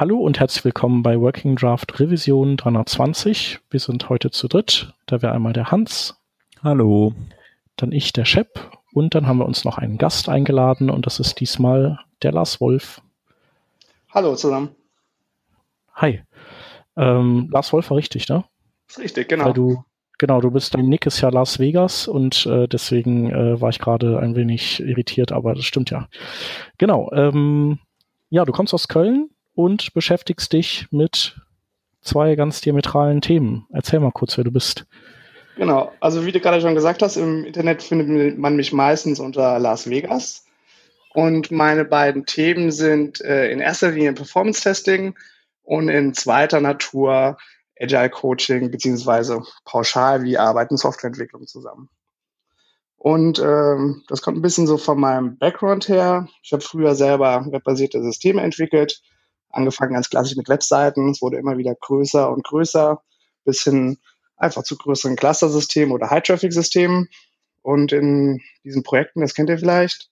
Hallo und herzlich willkommen bei Working Draft Revision 320. Wir sind heute zu dritt. Da wäre einmal der Hans. Hallo. Dann ich, der Shep. Und dann haben wir uns noch einen Gast eingeladen und das ist diesmal der Lars Wolf. Hallo zusammen. Hi. Ähm, Lars Wolf war richtig, ne? Ist richtig, genau. Weil du, genau, du bist, dein Nick ist ja Las Vegas und äh, deswegen äh, war ich gerade ein wenig irritiert, aber das stimmt ja. Genau. Ähm, ja, du kommst aus Köln, und beschäftigst dich mit zwei ganz diametralen Themen. Erzähl mal kurz, wer du bist. Genau, also wie du gerade schon gesagt hast, im Internet findet man mich meistens unter Las Vegas. Und meine beiden Themen sind äh, in erster Linie Performance Testing und in zweiter Natur Agile Coaching beziehungsweise pauschal, wie arbeiten Softwareentwicklung zusammen. Und ähm, das kommt ein bisschen so von meinem Background her. Ich habe früher selber webbasierte Systeme entwickelt, angefangen ganz klassisch mit Webseiten. Es wurde immer wieder größer und größer, bis hin einfach zu größeren Cluster-Systemen oder High-Traffic-Systemen. Und in diesen Projekten, das kennt ihr vielleicht,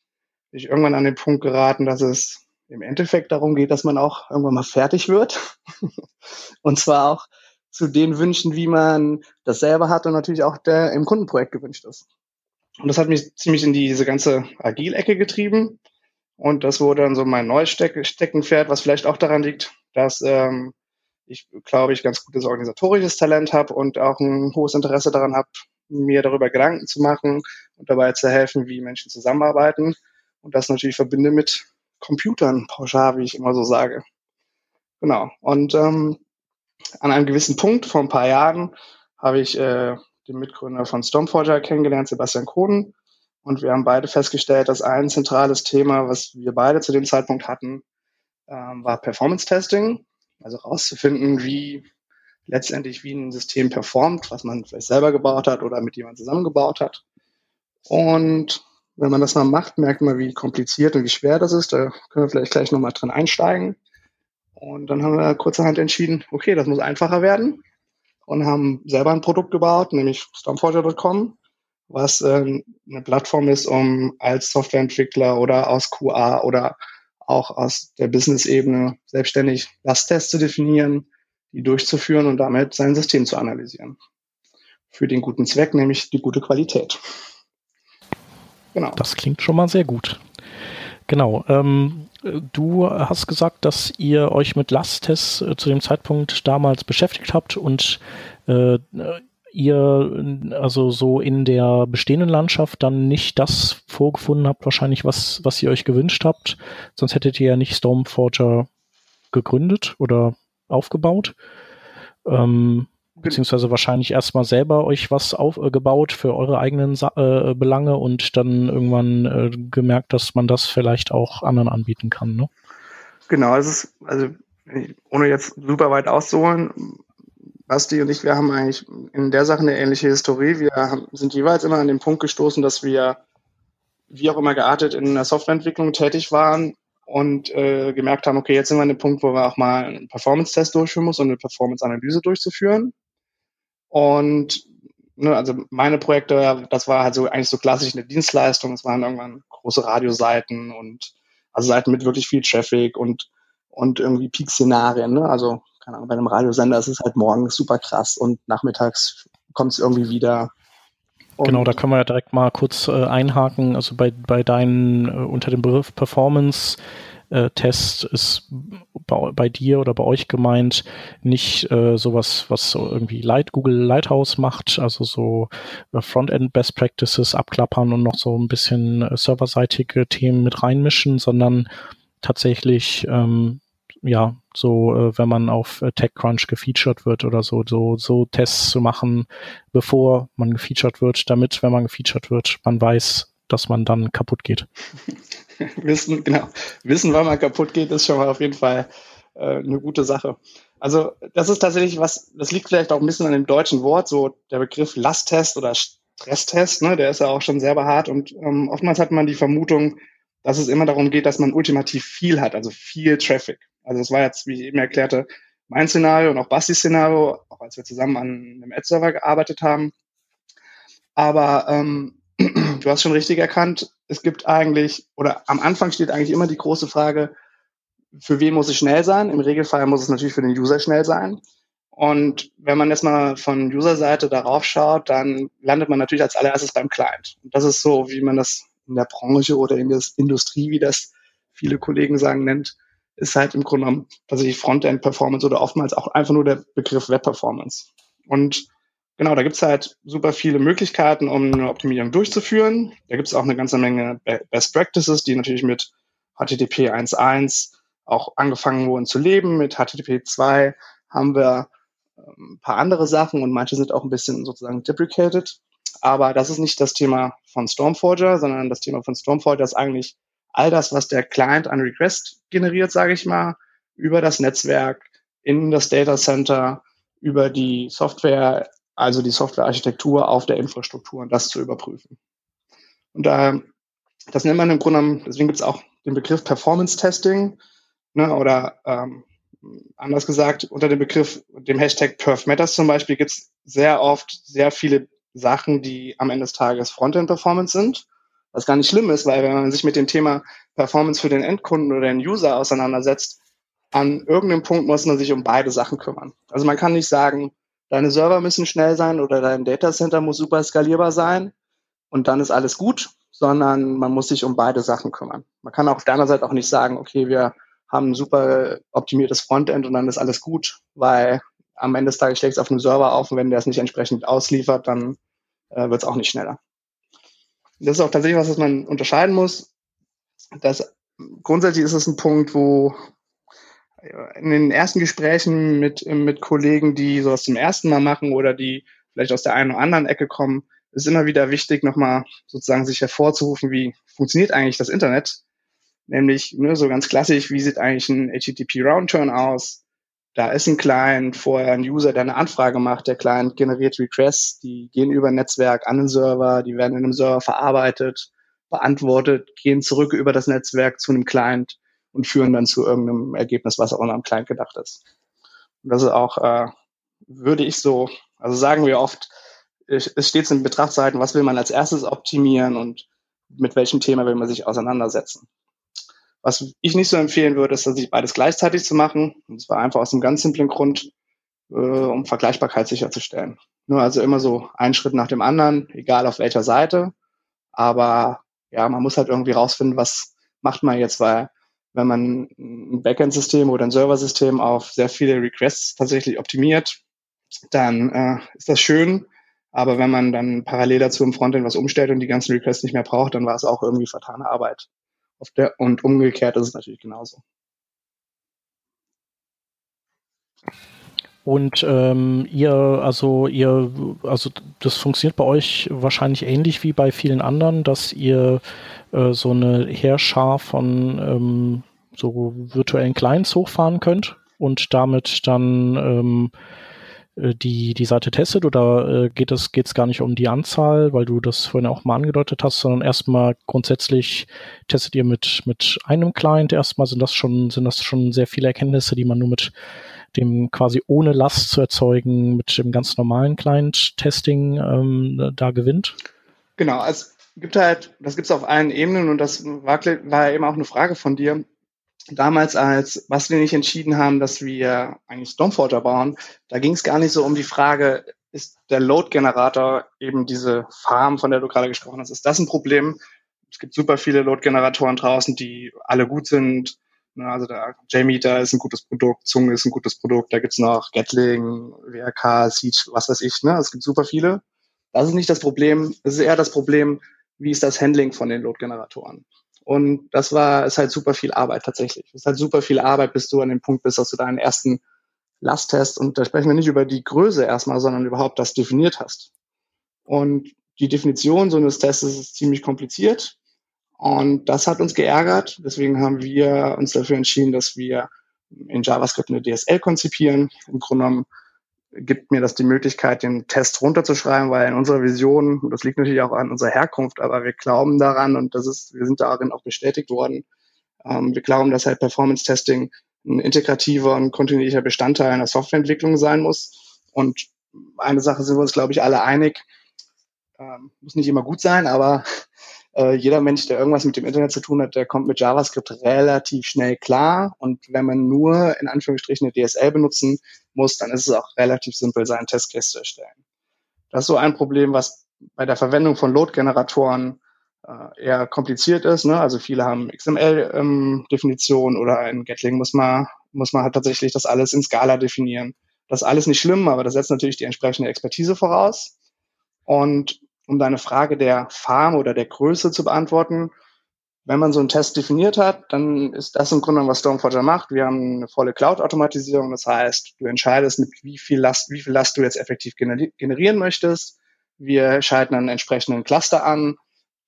bin ich irgendwann an den Punkt geraten, dass es im Endeffekt darum geht, dass man auch irgendwann mal fertig wird. und zwar auch zu den Wünschen, wie man das selber hat und natürlich auch der im Kundenprojekt gewünscht ist. Und das hat mich ziemlich in diese ganze Agil-Ecke getrieben. Und das wurde dann so mein neues Steck Steckenpferd, was vielleicht auch daran liegt, dass ähm, ich, glaube ich, ganz gutes organisatorisches Talent habe und auch ein hohes Interesse daran habe, mir darüber Gedanken zu machen und dabei zu helfen, wie Menschen zusammenarbeiten. Und das natürlich verbinde mit Computern, pauschal, wie ich immer so sage. Genau. Und ähm, an einem gewissen Punkt, vor ein paar Jahren, habe ich äh, den Mitgründer von Stormforger kennengelernt, Sebastian Kohn. Und wir haben beide festgestellt, dass ein zentrales Thema, was wir beide zu dem Zeitpunkt hatten, ähm, war Performance Testing. Also rauszufinden, wie letztendlich wie ein System performt, was man vielleicht selber gebaut hat oder mit jemandem zusammengebaut hat. Und wenn man das mal macht, merkt man, wie kompliziert und wie schwer das ist. Da können wir vielleicht gleich nochmal drin einsteigen. Und dann haben wir kurzerhand entschieden, okay, das muss einfacher werden und haben selber ein Produkt gebaut, nämlich Stormforger.com, was äh, eine Plattform ist, um als Softwareentwickler oder aus QA oder auch aus der Business-Ebene selbstständig Lasttests zu definieren, die durchzuführen und damit sein System zu analysieren. Für den guten Zweck, nämlich die gute Qualität. Genau. Das klingt schon mal sehr gut. Genau. Ähm, du hast gesagt, dass ihr euch mit Lasttests äh, zu dem Zeitpunkt damals beschäftigt habt und äh, ihr also so in der bestehenden Landschaft dann nicht das vorgefunden habt, wahrscheinlich was, was ihr euch gewünscht habt. Sonst hättet ihr ja nicht Stormforger gegründet oder aufgebaut. Ähm, beziehungsweise wahrscheinlich erstmal selber euch was aufgebaut äh, für eure eigenen Sa äh, Belange und dann irgendwann äh, gemerkt, dass man das vielleicht auch anderen anbieten kann. Ne? Genau, es ist, also ohne jetzt super weit auszuholen, Basti und ich, wir haben eigentlich in der Sache eine ähnliche Historie. Wir sind jeweils immer an den Punkt gestoßen, dass wir, wie auch immer geartet, in der Softwareentwicklung tätig waren und äh, gemerkt haben, okay, jetzt sind wir an dem Punkt, wo wir auch mal einen Performance-Test durchführen müssen und eine Performance-Analyse durchzuführen. Und ne, also meine Projekte, das war halt so eigentlich so klassisch eine Dienstleistung. Es waren irgendwann große Radioseiten und also Seiten mit wirklich viel Traffic und und irgendwie Peak-Szenarien. Ne? Also keine Ahnung, bei einem Radiosender ist es halt morgens super krass und nachmittags kommt es irgendwie wieder. Und genau, da können wir ja direkt mal kurz äh, einhaken. Also bei, bei deinen äh, unter dem Begriff Performance äh, Test ist bei, bei, dir oder bei euch gemeint nicht äh, sowas, was so irgendwie Light, Google Lighthouse macht, also so äh, Frontend Best Practices abklappern und noch so ein bisschen äh, serverseitige Themen mit reinmischen, sondern tatsächlich ähm, ja, so, äh, wenn man auf äh, TechCrunch gefeatured wird oder so, so, so Tests zu machen, bevor man gefeatured wird, damit, wenn man gefeatured wird, man weiß, dass man dann kaputt geht. Wissen, genau. Wissen, wann man kaputt geht, ist schon mal auf jeden Fall äh, eine gute Sache. Also, das ist tatsächlich was, das liegt vielleicht auch ein bisschen an dem deutschen Wort, so der Begriff Lasttest oder Stresstest, ne, der ist ja auch schon sehr hart und ähm, oftmals hat man die Vermutung, dass es immer darum geht, dass man ultimativ viel hat, also viel Traffic. Also das war jetzt, wie ich eben erklärte, mein Szenario und auch Bastis Szenario, auch als wir zusammen an einem Ad-Server gearbeitet haben. Aber ähm, du hast schon richtig erkannt, es gibt eigentlich, oder am Anfang steht eigentlich immer die große Frage, für wen muss es schnell sein? Im Regelfall muss es natürlich für den User schnell sein. Und wenn man jetzt mal von User-Seite darauf schaut, dann landet man natürlich als allererstes beim Client. Und das ist so, wie man das in der Branche oder in der Industrie, wie das viele Kollegen sagen, nennt, ist halt im Grunde genommen tatsächlich Frontend-Performance oder oftmals auch einfach nur der Begriff Web-Performance. Und genau, da gibt's halt super viele Möglichkeiten, um eine Optimierung durchzuführen. Da gibt's auch eine ganze Menge Best Practices, die natürlich mit HTTP 1.1 auch angefangen wurden zu leben. Mit HTTP 2 haben wir ähm, ein paar andere Sachen und manche sind auch ein bisschen sozusagen deprecated. Aber das ist nicht das Thema von Stormforger, sondern das Thema von Stormforger ist eigentlich all das, was der Client an Request generiert, sage ich mal, über das Netzwerk in das Data Center, über die Software, also die Softwarearchitektur auf der Infrastruktur und das zu überprüfen. Und da, das nennt man im Grunde, deswegen gibt es auch den Begriff Performance Testing ne, oder ähm, anders gesagt, unter dem Begriff, dem Hashtag Perf Matters zum Beispiel, gibt es sehr oft sehr viele Sachen, die am Ende des Tages Frontend Performance sind. Was gar nicht schlimm ist, weil wenn man sich mit dem Thema Performance für den Endkunden oder den User auseinandersetzt, an irgendeinem Punkt muss man sich um beide Sachen kümmern. Also man kann nicht sagen, deine Server müssen schnell sein oder dein Datacenter muss super skalierbar sein und dann ist alles gut, sondern man muss sich um beide Sachen kümmern. Man kann auch auf der Seite auch nicht sagen, okay, wir haben ein super optimiertes Frontend und dann ist alles gut, weil am Ende des Tages schlägt es auf einem Server auf und wenn der es nicht entsprechend ausliefert, dann äh, wird es auch nicht schneller das ist auch tatsächlich was, was man unterscheiden muss. Das, grundsätzlich ist es ein Punkt, wo in den ersten Gesprächen mit, mit Kollegen, die sowas zum ersten Mal machen oder die vielleicht aus der einen oder anderen Ecke kommen, ist immer wieder wichtig, nochmal sozusagen sich hervorzurufen, wie funktioniert eigentlich das Internet? Nämlich ne, so ganz klassisch, wie sieht eigentlich ein HTTP Roundturn aus? Da ist ein Client, vorher ein User, der eine Anfrage macht. Der Client generiert Requests, die gehen über ein Netzwerk an den Server, die werden in einem Server verarbeitet, beantwortet, gehen zurück über das Netzwerk zu einem Client und führen dann zu irgendeinem Ergebnis, was auch am Client gedacht ist. Und das ist auch, äh, würde ich so, also sagen wir oft, es steht in Betrachtseiten, was will man als erstes optimieren und mit welchem Thema will man sich auseinandersetzen. Was ich nicht so empfehlen würde, ist, sich beides gleichzeitig zu machen. Und zwar einfach aus einem ganz simplen Grund, äh, um Vergleichbarkeit sicherzustellen. Nur also immer so einen Schritt nach dem anderen, egal auf welcher Seite. Aber ja, man muss halt irgendwie rausfinden, was macht man jetzt, weil wenn man ein Backend-System oder ein Server-System auf sehr viele Requests tatsächlich optimiert, dann äh, ist das schön. Aber wenn man dann parallel dazu im Frontend was umstellt und die ganzen Requests nicht mehr braucht, dann war es auch irgendwie vertane Arbeit. Der, und umgekehrt ist es natürlich genauso. Und ähm, ihr, also ihr, also das funktioniert bei euch wahrscheinlich ähnlich wie bei vielen anderen, dass ihr äh, so eine Heerschar von ähm, so virtuellen Clients hochfahren könnt und damit dann ähm, äh, die, die Seite testet oder äh, geht es geht's gar nicht um die Anzahl, weil du das vorhin auch mal angedeutet hast, sondern erstmal grundsätzlich testet ihr mit, mit einem Client erstmal, sind das schon, sind das schon sehr viele Erkenntnisse, die man nur mit dem quasi ohne Last zu erzeugen, mit dem ganz normalen Client-Testing ähm, da gewinnt? Genau, also gibt halt, das gibt's auf allen Ebenen und das war, war eben auch eine Frage von dir damals, als was wir nicht entschieden haben, dass wir eigentlich Stormforger bauen, da ging es gar nicht so um die Frage, ist der Load-Generator eben diese Farm, von der du gerade gesprochen hast, ist das ein Problem? Es gibt super viele Load-Generatoren draußen, die alle gut sind. Also der JMeter ist ein gutes Produkt, Zung ist ein gutes Produkt, da gibt's noch Gatling, WRK, Siege, was weiß ich. Ne? Es gibt super viele. Das ist nicht das Problem. Es ist eher das Problem, wie ist das Handling von den Load-Generatoren. Und das war, ist halt super viel Arbeit tatsächlich. Es ist halt super viel Arbeit, bis du an dem Punkt bist, dass du deinen ersten Lasttest, und da sprechen wir nicht über die Größe erstmal, sondern überhaupt das definiert hast. Und die Definition so eines Tests ist ziemlich kompliziert. Und das hat uns geärgert. Deswegen haben wir uns dafür entschieden, dass wir in JavaScript eine DSL konzipieren. Im Grunde genommen gibt mir das die Möglichkeit, den Test runterzuschreiben, weil in unserer Vision, das liegt natürlich auch an unserer Herkunft, aber wir glauben daran und das ist, wir sind darin auch bestätigt worden. Ähm, wir glauben, dass halt Performance Testing ein integrativer und kontinuierlicher Bestandteil einer Softwareentwicklung sein muss. Und eine Sache sind wir uns, glaube ich, alle einig. Ähm, muss nicht immer gut sein, aber Äh, jeder Mensch, der irgendwas mit dem Internet zu tun hat, der kommt mit JavaScript relativ schnell klar. Und wenn man nur in Anführungsstrichen eine DSL benutzen muss, dann ist es auch relativ simpel, seinen Testcase zu erstellen. Das ist so ein Problem, was bei der Verwendung von Load-Generatoren äh, eher kompliziert ist. Ne? Also viele haben XML-Definition ähm, oder in Gatling muss man, muss man halt tatsächlich das alles in Scala definieren. Das ist alles nicht schlimm, aber das setzt natürlich die entsprechende Expertise voraus. Und um deine Frage der Farm oder der Größe zu beantworten, wenn man so einen Test definiert hat, dann ist das im Grunde, was Stormforger macht. Wir haben eine volle Cloud-Automatisierung. Das heißt, du entscheidest, mit wie viel Last, wie viel Last du jetzt effektiv generieren möchtest. Wir schalten einen entsprechenden Cluster an.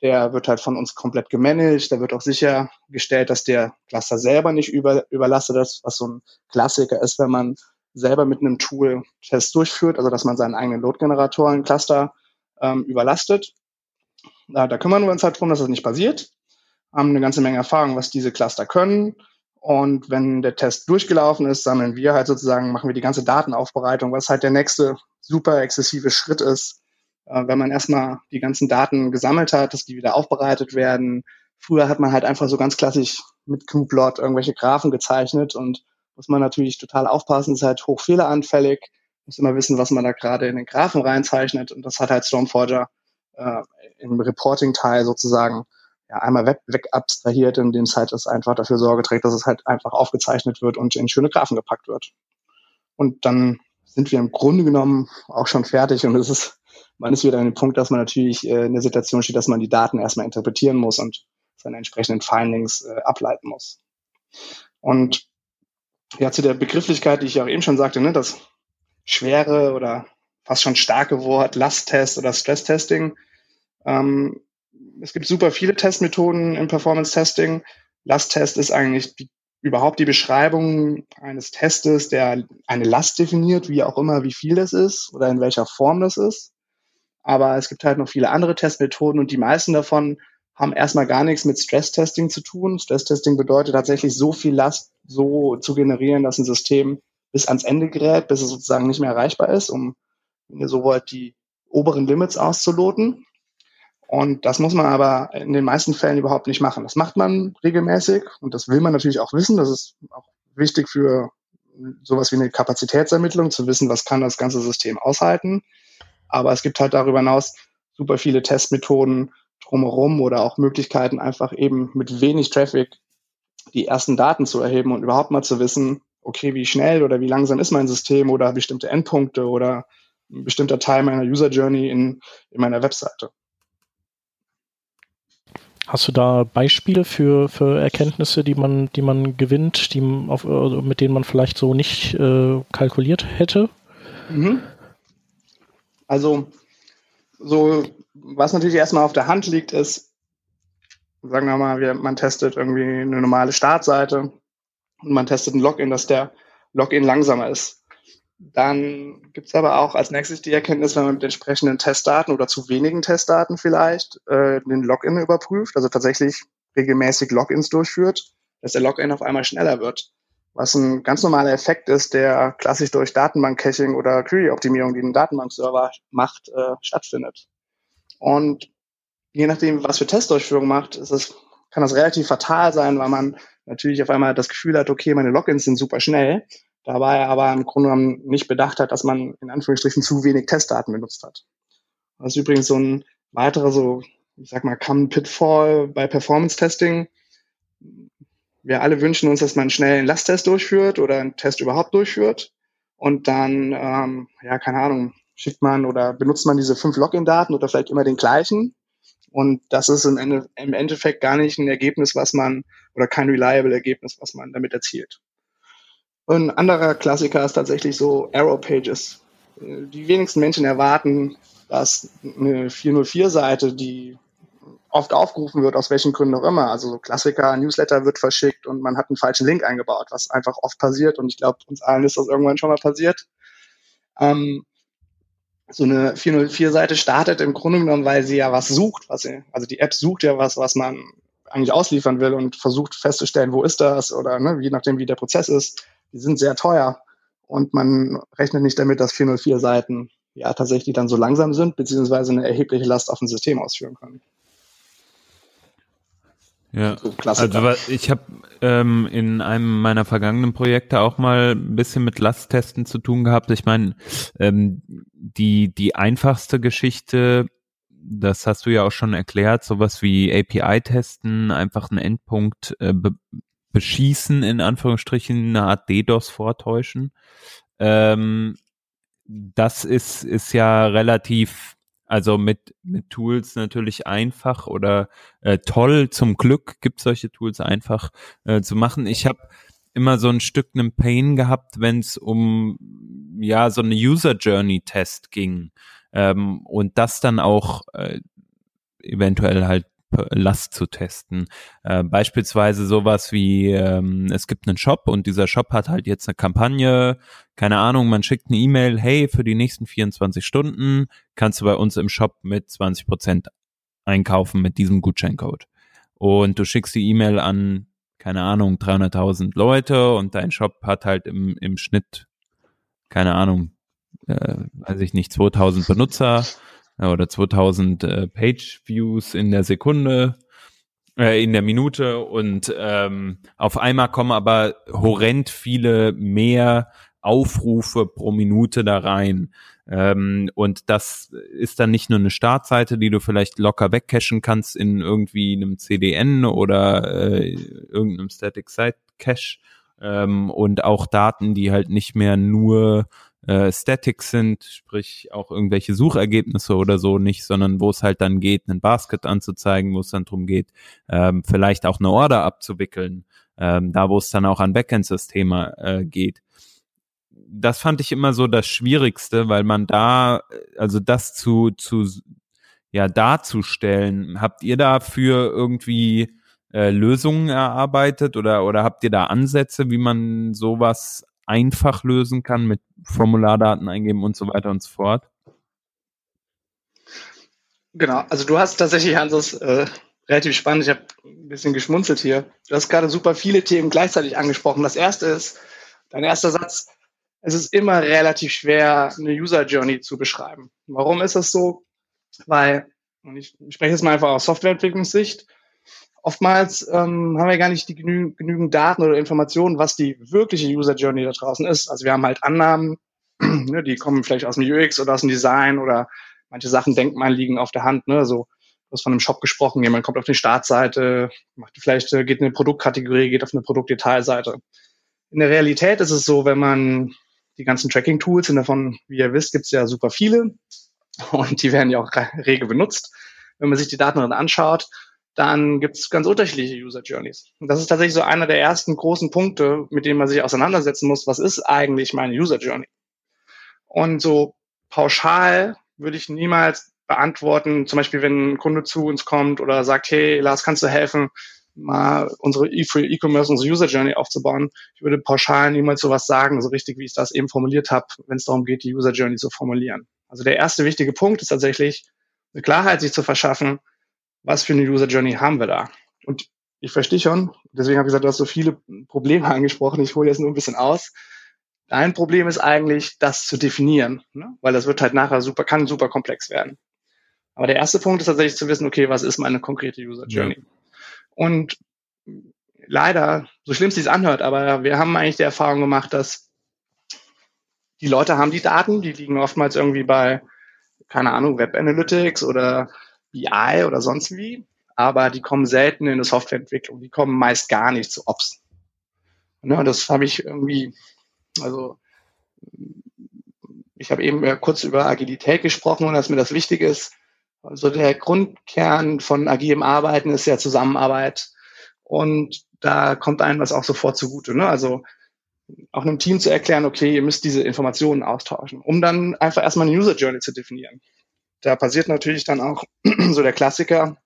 Der wird halt von uns komplett gemanagt. Da wird auch sichergestellt, dass der Cluster selber nicht über, überlastet ist, was so ein Klassiker ist, wenn man selber mit einem Tool Test durchführt, also dass man seinen eigenen Load-Generatoren Cluster ähm, überlastet. Da, da kümmern wir uns halt drum, dass das nicht passiert. Haben eine ganze Menge Erfahrung, was diese Cluster können. Und wenn der Test durchgelaufen ist, sammeln wir halt sozusagen, machen wir die ganze Datenaufbereitung, was halt der nächste super exzessive Schritt ist, äh, wenn man erstmal die ganzen Daten gesammelt hat, dass die wieder aufbereitet werden. Früher hat man halt einfach so ganz klassisch mit Qplot irgendwelche Graphen gezeichnet und muss man natürlich total aufpassen, ist halt hochfehleranfällig, muss immer wissen, was man da gerade in den Graphen reinzeichnet und das hat halt Stormforger äh, im Reporting-Teil sozusagen ja, einmal weg, weg abstrahiert, indem es halt das einfach dafür Sorge trägt, dass es halt einfach aufgezeichnet wird und in schöne Graphen gepackt wird. Und dann sind wir im Grunde genommen auch schon fertig und es ist, man ist wieder an dem Punkt, dass man natürlich äh, in der Situation steht, dass man die Daten erstmal interpretieren muss und seine entsprechenden Findings äh, ableiten muss. Und ja, zu der Begrifflichkeit, die ich auch eben schon sagte, ne, das schwere oder fast schon starke Wort Lasttest oder Stresstesting. Ähm, es gibt super viele Testmethoden im Performance-Testing. Lasttest ist eigentlich die, überhaupt die Beschreibung eines Testes, der eine Last definiert, wie auch immer, wie viel das ist oder in welcher Form das ist. Aber es gibt halt noch viele andere Testmethoden und die meisten davon haben erstmal gar nichts mit Stresstesting zu tun. Stresstesting bedeutet tatsächlich so viel Last so zu generieren, dass ein System bis ans Ende gerät, bis es sozusagen nicht mehr erreichbar ist, um, wenn ihr so wollt, die oberen Limits auszuloten. Und das muss man aber in den meisten Fällen überhaupt nicht machen. Das macht man regelmäßig und das will man natürlich auch wissen. Das ist auch wichtig für sowas wie eine Kapazitätsermittlung, zu wissen, was kann das ganze System aushalten. Aber es gibt halt darüber hinaus super viele Testmethoden, drumherum oder auch Möglichkeiten, einfach eben mit wenig Traffic die ersten Daten zu erheben und überhaupt mal zu wissen, okay, wie schnell oder wie langsam ist mein System oder bestimmte Endpunkte oder ein bestimmter Teil meiner User Journey in, in meiner Webseite. Hast du da Beispiele für, für Erkenntnisse, die man, die man gewinnt, die auf, also mit denen man vielleicht so nicht äh, kalkuliert hätte? Mhm. Also so was natürlich erstmal auf der Hand liegt, ist, sagen wir mal, man testet irgendwie eine normale Startseite und man testet ein Login, dass der Login langsamer ist. Dann gibt es aber auch als nächstes die Erkenntnis, wenn man mit entsprechenden Testdaten oder zu wenigen Testdaten vielleicht äh, den Login überprüft, also tatsächlich regelmäßig Logins durchführt, dass der Login auf einmal schneller wird. Was ein ganz normaler Effekt ist, der klassisch durch Datenbank-Caching oder Query-Optimierung, die ein Datenbankserver macht, äh, stattfindet. Und je nachdem, was für Testdurchführung macht, ist es, kann das relativ fatal sein, weil man natürlich auf einmal das Gefühl hat, okay, meine Logins sind super schnell, dabei aber im Grunde genommen nicht bedacht hat, dass man in Anführungsstrichen zu wenig Testdaten benutzt hat. Das ist übrigens so ein weiterer so, ich sag mal, Common Pitfall bei Performance-Testing. Wir alle wünschen uns, dass man schnell einen Lasttest durchführt oder einen Test überhaupt durchführt und dann, ähm, ja, keine Ahnung, schickt man oder benutzt man diese fünf Login-Daten oder vielleicht immer den gleichen. Und das ist im, Ende, im Endeffekt gar nicht ein Ergebnis, was man, oder kein reliable Ergebnis, was man damit erzielt. Ein anderer Klassiker ist tatsächlich so Arrow Pages. Die wenigsten Menschen erwarten, dass eine 404-Seite, die oft aufgerufen wird, aus welchen Gründen auch immer. Also so Klassiker, Newsletter wird verschickt und man hat einen falschen Link eingebaut, was einfach oft passiert. Und ich glaube, uns allen ist das irgendwann schon mal passiert. Ähm, so eine 404-Seite startet im Grunde genommen, weil sie ja was sucht, was sie, also die App sucht ja was, was man eigentlich ausliefern will und versucht festzustellen, wo ist das oder ne, je nachdem, wie der Prozess ist. Die sind sehr teuer und man rechnet nicht damit, dass 404-Seiten ja tatsächlich dann so langsam sind, beziehungsweise eine erhebliche Last auf dem System ausführen können. Ja, so also ich habe ähm, in einem meiner vergangenen Projekte auch mal ein bisschen mit Lasttesten zu tun gehabt. Ich meine, ähm, die die einfachste Geschichte, das hast du ja auch schon erklärt, sowas wie API-Testen, einfach einen Endpunkt äh, be beschießen, in Anführungsstrichen, eine Art DDoS vortäuschen. Ähm, das ist, ist ja relativ also mit, mit Tools natürlich einfach oder äh, toll, zum Glück gibt solche Tools einfach äh, zu machen. Ich habe immer so ein Stück einen Pain gehabt, wenn es um ja so eine User Journey Test ging ähm, und das dann auch äh, eventuell halt Last zu testen. Äh, beispielsweise sowas wie, ähm, es gibt einen Shop und dieser Shop hat halt jetzt eine Kampagne, keine Ahnung, man schickt eine E-Mail, hey, für die nächsten 24 Stunden kannst du bei uns im Shop mit 20 Prozent einkaufen mit diesem Gutscheincode. Und du schickst die E-Mail an, keine Ahnung, 300.000 Leute und dein Shop hat halt im, im Schnitt, keine Ahnung, äh, weiß ich nicht, 2000 Benutzer oder 2000 äh, Page Views in der Sekunde, äh, in der Minute und ähm, auf einmal kommen aber horrend viele mehr Aufrufe pro Minute da rein. Ähm, und das ist dann nicht nur eine Startseite, die du vielleicht locker wegcachen kannst in irgendwie einem CDN oder äh, irgendeinem Static Site Cache ähm, und auch Daten, die halt nicht mehr nur äh, Statics sind, sprich auch irgendwelche Suchergebnisse oder so nicht, sondern wo es halt dann geht, einen Basket anzuzeigen, wo es dann drum geht, ähm, vielleicht auch eine Order abzuwickeln, ähm, da wo es dann auch an Backend-Systeme äh, geht. Das fand ich immer so das Schwierigste, weil man da, also das zu, zu ja, darzustellen, habt ihr dafür irgendwie äh, Lösungen erarbeitet oder, oder habt ihr da Ansätze, wie man sowas einfach lösen kann mit Formulardaten eingeben und so weiter und so fort. Genau, also du hast tatsächlich, Hanses, äh, relativ spannend, ich habe ein bisschen geschmunzelt hier. Du hast gerade super viele Themen gleichzeitig angesprochen. Das erste ist, dein erster Satz, es ist immer relativ schwer, eine User Journey zu beschreiben. Warum ist das so? Weil, und ich spreche jetzt mal einfach aus Softwareentwicklungssicht, oftmals ähm, haben wir gar nicht die genü genügend Daten oder Informationen, was die wirkliche User Journey da draußen ist. Also wir haben halt Annahmen, ne, die kommen vielleicht aus dem UX oder aus dem Design oder manche Sachen denkt man liegen auf der Hand. Ne? Also du hast von einem Shop gesprochen, jemand kommt auf die Startseite, macht vielleicht äh, geht in eine Produktkategorie, geht auf eine Produktdetailseite. In der Realität ist es so, wenn man die ganzen Tracking-Tools, davon, wie ihr wisst, gibt es ja super viele und die werden ja auch rege benutzt. Wenn man sich die Daten dann anschaut, dann gibt es ganz unterschiedliche User Journeys. Und das ist tatsächlich so einer der ersten großen Punkte, mit denen man sich auseinandersetzen muss. Was ist eigentlich meine User Journey? Und so pauschal würde ich niemals beantworten, zum Beispiel wenn ein Kunde zu uns kommt oder sagt, hey Lars, kannst du helfen, mal unsere E-Commerce, unsere User Journey aufzubauen. Ich würde pauschal niemals sowas sagen, so richtig, wie ich das eben formuliert habe, wenn es darum geht, die User Journey zu formulieren. Also der erste wichtige Punkt ist tatsächlich, eine Klarheit sich zu verschaffen, was für eine User Journey haben wir da? Und ich verstehe schon, deswegen habe ich gesagt, du hast so viele Probleme angesprochen, ich hole jetzt nur ein bisschen aus. Dein Problem ist eigentlich, das zu definieren, ne? weil das wird halt nachher super, kann super komplex werden. Aber der erste Punkt ist tatsächlich zu wissen, okay, was ist meine konkrete User Journey? Ja. Und leider, so schlimm es sich anhört, aber wir haben eigentlich die Erfahrung gemacht, dass die Leute haben die Daten, die liegen oftmals irgendwie bei, keine Ahnung, Web Analytics oder BI oder sonst wie, aber die kommen selten in eine Softwareentwicklung. Die kommen meist gar nicht zu Ops. Ne, das habe ich irgendwie, also ich habe eben kurz über Agilität gesprochen und dass mir das wichtig ist. Also der Grundkern von agilem Arbeiten ist ja Zusammenarbeit. Und da kommt einem das auch sofort zugute. Ne? Also auch einem Team zu erklären, okay, ihr müsst diese Informationen austauschen, um dann einfach erstmal eine User Journey zu definieren. Da passiert natürlich dann auch so der Klassiker.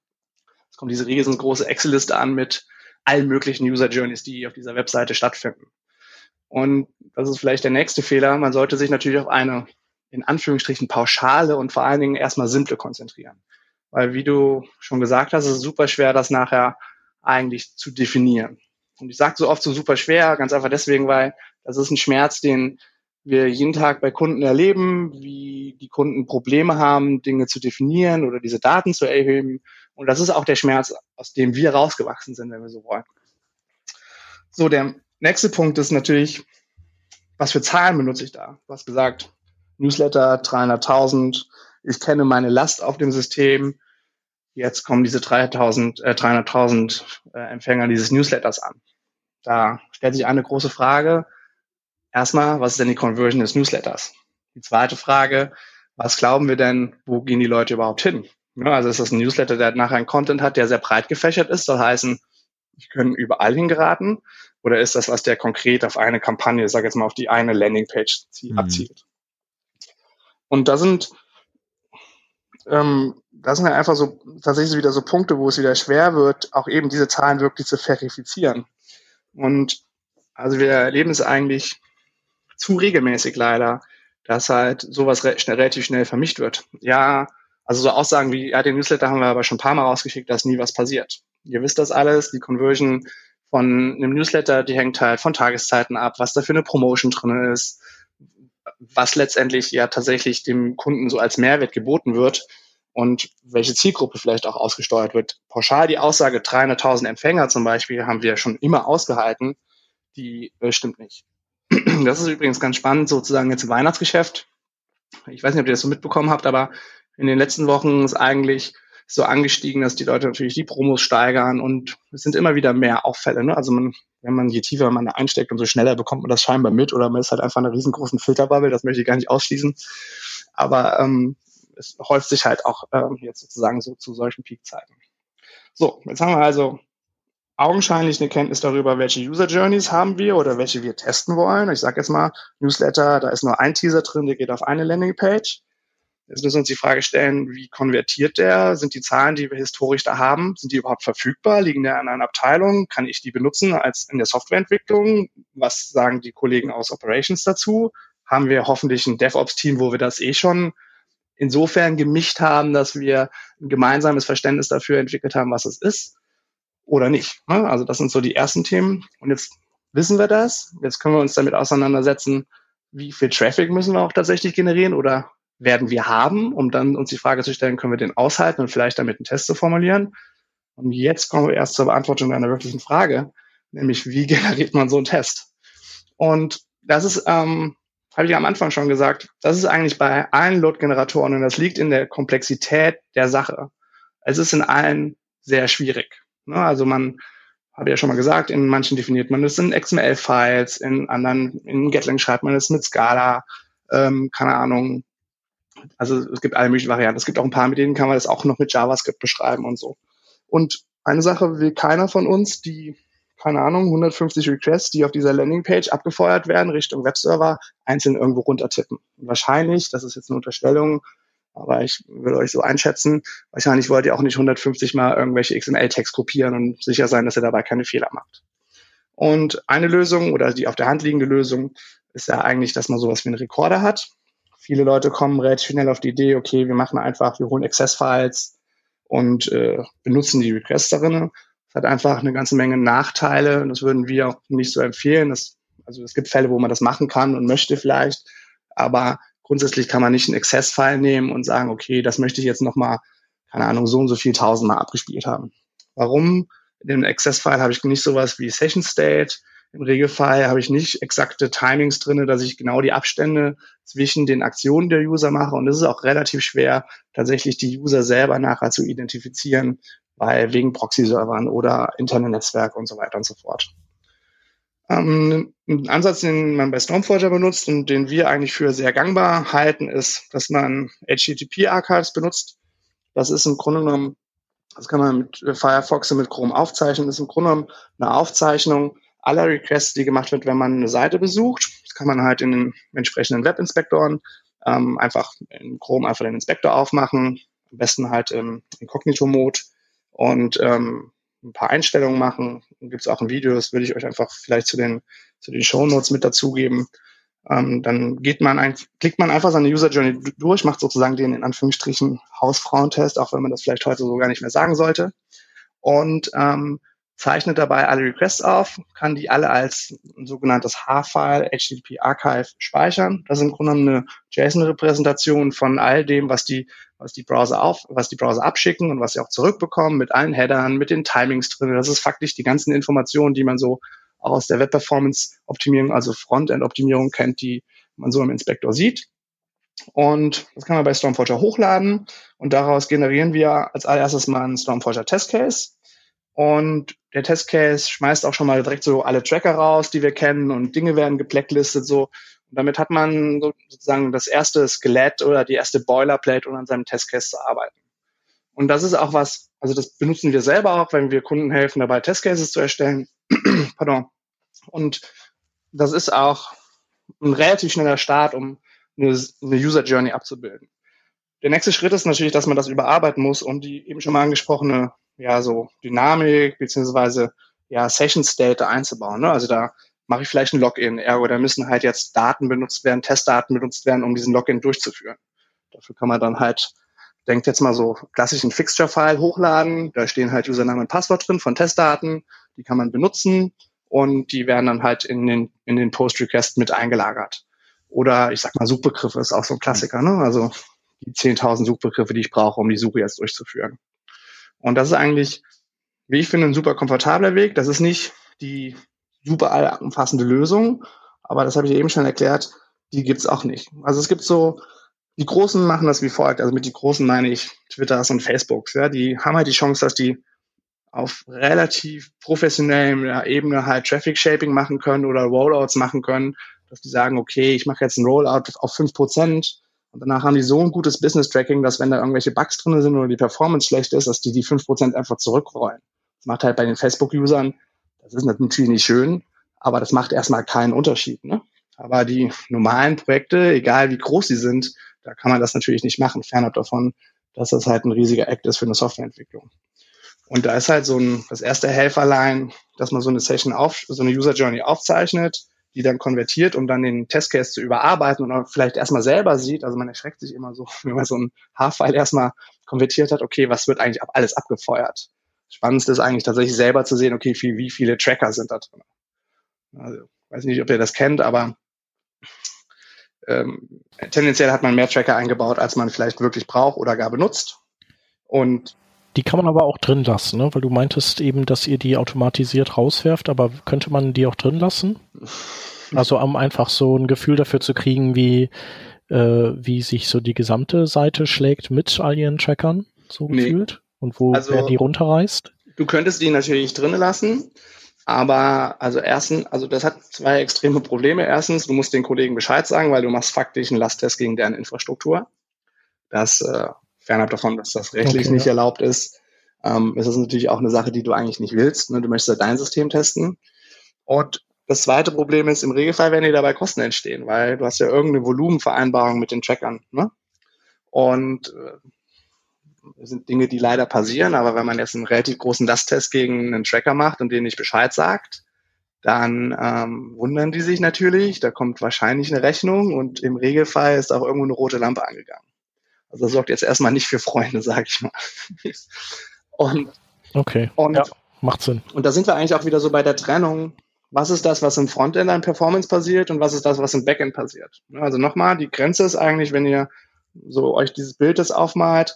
Es kommt diese riesengroße Excel-Liste an mit allen möglichen User Journeys, die auf dieser Webseite stattfinden. Und das ist vielleicht der nächste Fehler. Man sollte sich natürlich auf eine in Anführungsstrichen pauschale und vor allen Dingen erstmal simple konzentrieren. Weil wie du schon gesagt hast, ist es super schwer, das nachher eigentlich zu definieren. Und ich sage so oft so super schwer, ganz einfach deswegen, weil das ist ein Schmerz, den wir jeden Tag bei Kunden erleben, wie die Kunden Probleme haben, Dinge zu definieren oder diese Daten zu erheben. Und das ist auch der Schmerz, aus dem wir rausgewachsen sind, wenn wir so wollen. So, der nächste Punkt ist natürlich, was für Zahlen benutze ich da? Du hast gesagt, Newsletter 300.000, ich kenne meine Last auf dem System. Jetzt kommen diese 300.000 äh, 300 äh, Empfänger dieses Newsletters an. Da stellt sich eine große Frage. Erstmal, was ist denn die Conversion des Newsletters? Die zweite Frage, was glauben wir denn, wo gehen die Leute überhaupt hin? Ja, also ist das ein Newsletter, der nachher einen Content hat, der sehr breit gefächert ist, soll heißen, ich können überall hingeraten? Oder ist das was, der konkret auf eine Kampagne, ich sage jetzt mal auf die eine Landingpage mhm. abzielt? Und da sind, ähm, das sind ja einfach so tatsächlich wieder so Punkte, wo es wieder schwer wird, auch eben diese Zahlen wirklich zu verifizieren. Und also wir erleben es eigentlich zu regelmäßig leider, dass halt sowas re schnell, relativ schnell vermischt wird. Ja, also so Aussagen wie, ja, den Newsletter haben wir aber schon ein paar Mal rausgeschickt, da ist nie was passiert. Ihr wisst das alles, die Conversion von einem Newsletter, die hängt halt von Tageszeiten ab, was da für eine Promotion drin ist, was letztendlich ja tatsächlich dem Kunden so als Mehrwert geboten wird und welche Zielgruppe vielleicht auch ausgesteuert wird. Pauschal die Aussage 300.000 Empfänger zum Beispiel haben wir schon immer ausgehalten, die äh, stimmt nicht. Das ist übrigens ganz spannend, sozusagen jetzt im Weihnachtsgeschäft. Ich weiß nicht, ob ihr das so mitbekommen habt, aber in den letzten Wochen ist eigentlich so angestiegen, dass die Leute natürlich die Promos steigern und es sind immer wieder mehr Auffälle. Ne? Also man, wenn man je tiefer man einsteckt, umso schneller bekommt man das scheinbar mit oder man ist halt einfach eine riesengroßen Filterbubble, das möchte ich gar nicht ausschließen. Aber ähm, es häuft sich halt auch ähm, jetzt sozusagen so zu solchen Peakzeiten. So, jetzt haben wir also augenscheinlich eine Kenntnis darüber, welche User Journeys haben wir oder welche wir testen wollen. Ich sage jetzt mal, Newsletter, da ist nur ein Teaser drin, der geht auf eine Landingpage. Jetzt müssen wir uns die Frage stellen, wie konvertiert der? Sind die Zahlen, die wir historisch da haben, sind die überhaupt verfügbar? Liegen der an einer Abteilung? Kann ich die benutzen als in der Softwareentwicklung? Was sagen die Kollegen aus Operations dazu? Haben wir hoffentlich ein DevOps-Team, wo wir das eh schon insofern gemischt haben, dass wir ein gemeinsames Verständnis dafür entwickelt haben, was es ist oder nicht. Ne? Also das sind so die ersten Themen. Und jetzt wissen wir das. Jetzt können wir uns damit auseinandersetzen, wie viel Traffic müssen wir auch tatsächlich generieren oder werden wir haben, um dann uns die Frage zu stellen, können wir den aushalten und vielleicht damit einen Test zu formulieren. Und jetzt kommen wir erst zur Beantwortung einer wirklichen Frage, nämlich wie generiert man so einen Test? Und das ist, ähm, habe ich am Anfang schon gesagt, das ist eigentlich bei allen Load-Generatoren und das liegt in der Komplexität der Sache. Es ist in allen sehr schwierig. Ne? Also man, habe ja schon mal gesagt, in manchen definiert man es in XML-Files, in anderen, in Gatling schreibt man es mit Scala, ähm, keine Ahnung. Also es gibt alle möglichen Varianten. Es gibt auch ein paar, mit denen kann man das auch noch mit JavaScript beschreiben und so. Und eine Sache will keiner von uns, die, keine Ahnung, 150 Requests, die auf dieser Landingpage abgefeuert werden, Richtung Webserver, einzeln irgendwo runtertippen. Und wahrscheinlich, das ist jetzt eine Unterstellung, aber ich würde euch so einschätzen, wahrscheinlich wollt ihr auch nicht 150 Mal irgendwelche XML-Text kopieren und sicher sein, dass ihr dabei keine Fehler macht. Und eine Lösung oder die auf der Hand liegende Lösung ist ja eigentlich, dass man sowas wie einen Recorder hat. Viele Leute kommen relativ schnell auf die Idee, okay, wir machen einfach, wir holen Access-Files und äh, benutzen die Requests darin. Das hat einfach eine ganze Menge Nachteile und das würden wir auch nicht so empfehlen. Das, also es gibt Fälle, wo man das machen kann und möchte vielleicht, aber grundsätzlich kann man nicht einen Access-File nehmen und sagen, okay, das möchte ich jetzt nochmal, keine Ahnung, so und so viel tausendmal abgespielt haben. Warum? In dem Access-File habe ich nicht sowas wie Session State. Im Regelfall habe ich nicht exakte Timings drinne, dass ich genau die Abstände zwischen den Aktionen der User mache. Und es ist auch relativ schwer, tatsächlich die User selber nachher zu identifizieren, weil wegen Proxy-Servern oder Internetnetzwerk und so weiter und so fort. Ähm, ein Ansatz, den man bei Stormforger benutzt und den wir eigentlich für sehr gangbar halten, ist, dass man HTTP-Archives benutzt. Das ist im Grunde genommen, das kann man mit Firefox und mit Chrome aufzeichnen, das ist im Grunde genommen eine Aufzeichnung aller Requests, die gemacht wird, wenn man eine Seite besucht. Das kann man halt in den entsprechenden Webinspektoren ähm, einfach in Chrome einfach den Inspektor aufmachen, am besten halt im Inkognito-Mode und ähm, ein paar Einstellungen machen. Gibt es auch ein Video, das würde ich euch einfach vielleicht zu den, zu den Show Notes mit dazugeben. Ähm, dann geht man ein, klickt man einfach seine User Journey durch, macht sozusagen den in Anführungsstrichen Hausfrauentest, auch wenn man das vielleicht heute so gar nicht mehr sagen sollte. Und ähm, zeichnet dabei alle Requests auf, kann die alle als ein sogenanntes H-File, HTTP Archive speichern. Das ist im Grunde eine JSON-Repräsentation von all dem, was die, was die Browser auf, was die Browser abschicken und was sie auch zurückbekommen, mit allen Headern, mit den Timings drin. Das ist faktisch die ganzen Informationen, die man so auch aus der Web-Performance-Optimierung, also Frontend-Optimierung kennt, die man so im Inspektor sieht. Und das kann man bei Stormforger hochladen und daraus generieren wir als allererstes mal einen Stormforger Testcase. Und der Testcase schmeißt auch schon mal direkt so alle Tracker raus, die wir kennen und Dinge werden geblacklistet so. Und damit hat man sozusagen das erste Skelett oder die erste Boilerplate, um an seinem Testcase zu arbeiten. Und das ist auch was, also das benutzen wir selber auch, wenn wir Kunden helfen, dabei Testcases zu erstellen. Pardon. Und das ist auch ein relativ schneller Start, um eine, User Journey abzubilden. Der nächste Schritt ist natürlich, dass man das überarbeiten muss, um die eben schon mal angesprochene, ja, so Dynamik beziehungsweise ja, Session State einzubauen. Ne? Also da mache ich vielleicht ein Login, ergo, da müssen halt jetzt Daten benutzt werden, Testdaten benutzt werden, um diesen Login durchzuführen. Dafür kann man dann halt, denkt jetzt mal so klassischen Fixture-File hochladen, da stehen halt Username und Passwort drin von Testdaten, die kann man benutzen und die werden dann halt in den, in den Post-Request mit eingelagert. Oder ich sag mal, Suchbegriffe ist auch so ein Klassiker, ne? Also die 10.000 Suchbegriffe, die ich brauche, um die Suche jetzt durchzuführen. Und das ist eigentlich, wie ich finde, ein super komfortabler Weg. Das ist nicht die super allumfassende Lösung, aber das habe ich eben schon erklärt, die gibt's auch nicht. Also es gibt so, die Großen machen das wie folgt. Also mit die Großen meine ich Twitters und Facebooks. Ja, die haben halt die Chance, dass die auf relativ professioneller Ebene halt Traffic Shaping machen können oder Rollouts machen können, dass die sagen, okay, ich mache jetzt ein Rollout auf fünf Prozent und danach haben die so ein gutes Business Tracking, dass wenn da irgendwelche Bugs drin sind oder die Performance schlecht ist, dass die die fünf Prozent einfach zurückrollen. Das macht halt bei den Facebook-Usern, das ist natürlich nicht schön, aber das macht erstmal keinen Unterschied. Ne? Aber die normalen Projekte, egal wie groß sie sind, da kann man das natürlich nicht machen, fernab davon, dass das halt ein riesiger Act ist für eine Softwareentwicklung. Und da ist halt so ein, das erste Helferlein, dass man so eine Session auf, so eine User Journey aufzeichnet, die dann konvertiert, um dann den Testcase zu überarbeiten und vielleicht erstmal selber sieht, also man erschreckt sich immer so, wenn man so ein H-File erstmal konvertiert hat, okay, was wird eigentlich alles abgefeuert? Spannendste ist eigentlich tatsächlich selber zu sehen, okay, wie, wie viele Tracker sind da drin. Also, weiß nicht, ob ihr das kennt, aber ähm, tendenziell hat man mehr Tracker eingebaut, als man vielleicht wirklich braucht oder gar benutzt. Und die kann man aber auch drin lassen, ne? weil du meintest eben, dass ihr die automatisiert rauswerft, aber könnte man die auch drin lassen? Also um einfach so ein Gefühl dafür zu kriegen, wie, äh, wie sich so die gesamte Seite schlägt mit all ihren Trackern, so nee. gefühlt? Und wo also, wer die runterreißt? Du könntest die natürlich drin lassen, aber also erstens, also das hat zwei extreme Probleme. Erstens, du musst den Kollegen Bescheid sagen, weil du machst faktisch einen Lasttest gegen deren Infrastruktur. Das äh, fernab davon, dass das rechtlich okay, nicht ja. erlaubt ist, ähm, ist das natürlich auch eine Sache, die du eigentlich nicht willst. Ne? Du möchtest ja dein System testen. Und das zweite Problem ist, im Regelfall werden dir dabei Kosten entstehen, weil du hast ja irgendeine Volumenvereinbarung mit den Trackern. Ne? Und äh, sind Dinge, die leider passieren, aber wenn man jetzt einen relativ großen Lasttest gegen einen Tracker macht und denen nicht Bescheid sagt, dann ähm, wundern die sich natürlich, da kommt wahrscheinlich eine Rechnung und im Regelfall ist auch irgendwo eine rote Lampe angegangen. Also das sorgt jetzt erstmal nicht für Freunde, sage ich mal. Und, okay, und, ja, macht Sinn. Und da sind wir eigentlich auch wieder so bei der Trennung, was ist das, was im Frontend an Performance passiert und was ist das, was im Backend passiert. Also nochmal, die Grenze ist eigentlich, wenn ihr so euch dieses Bild das aufmalt,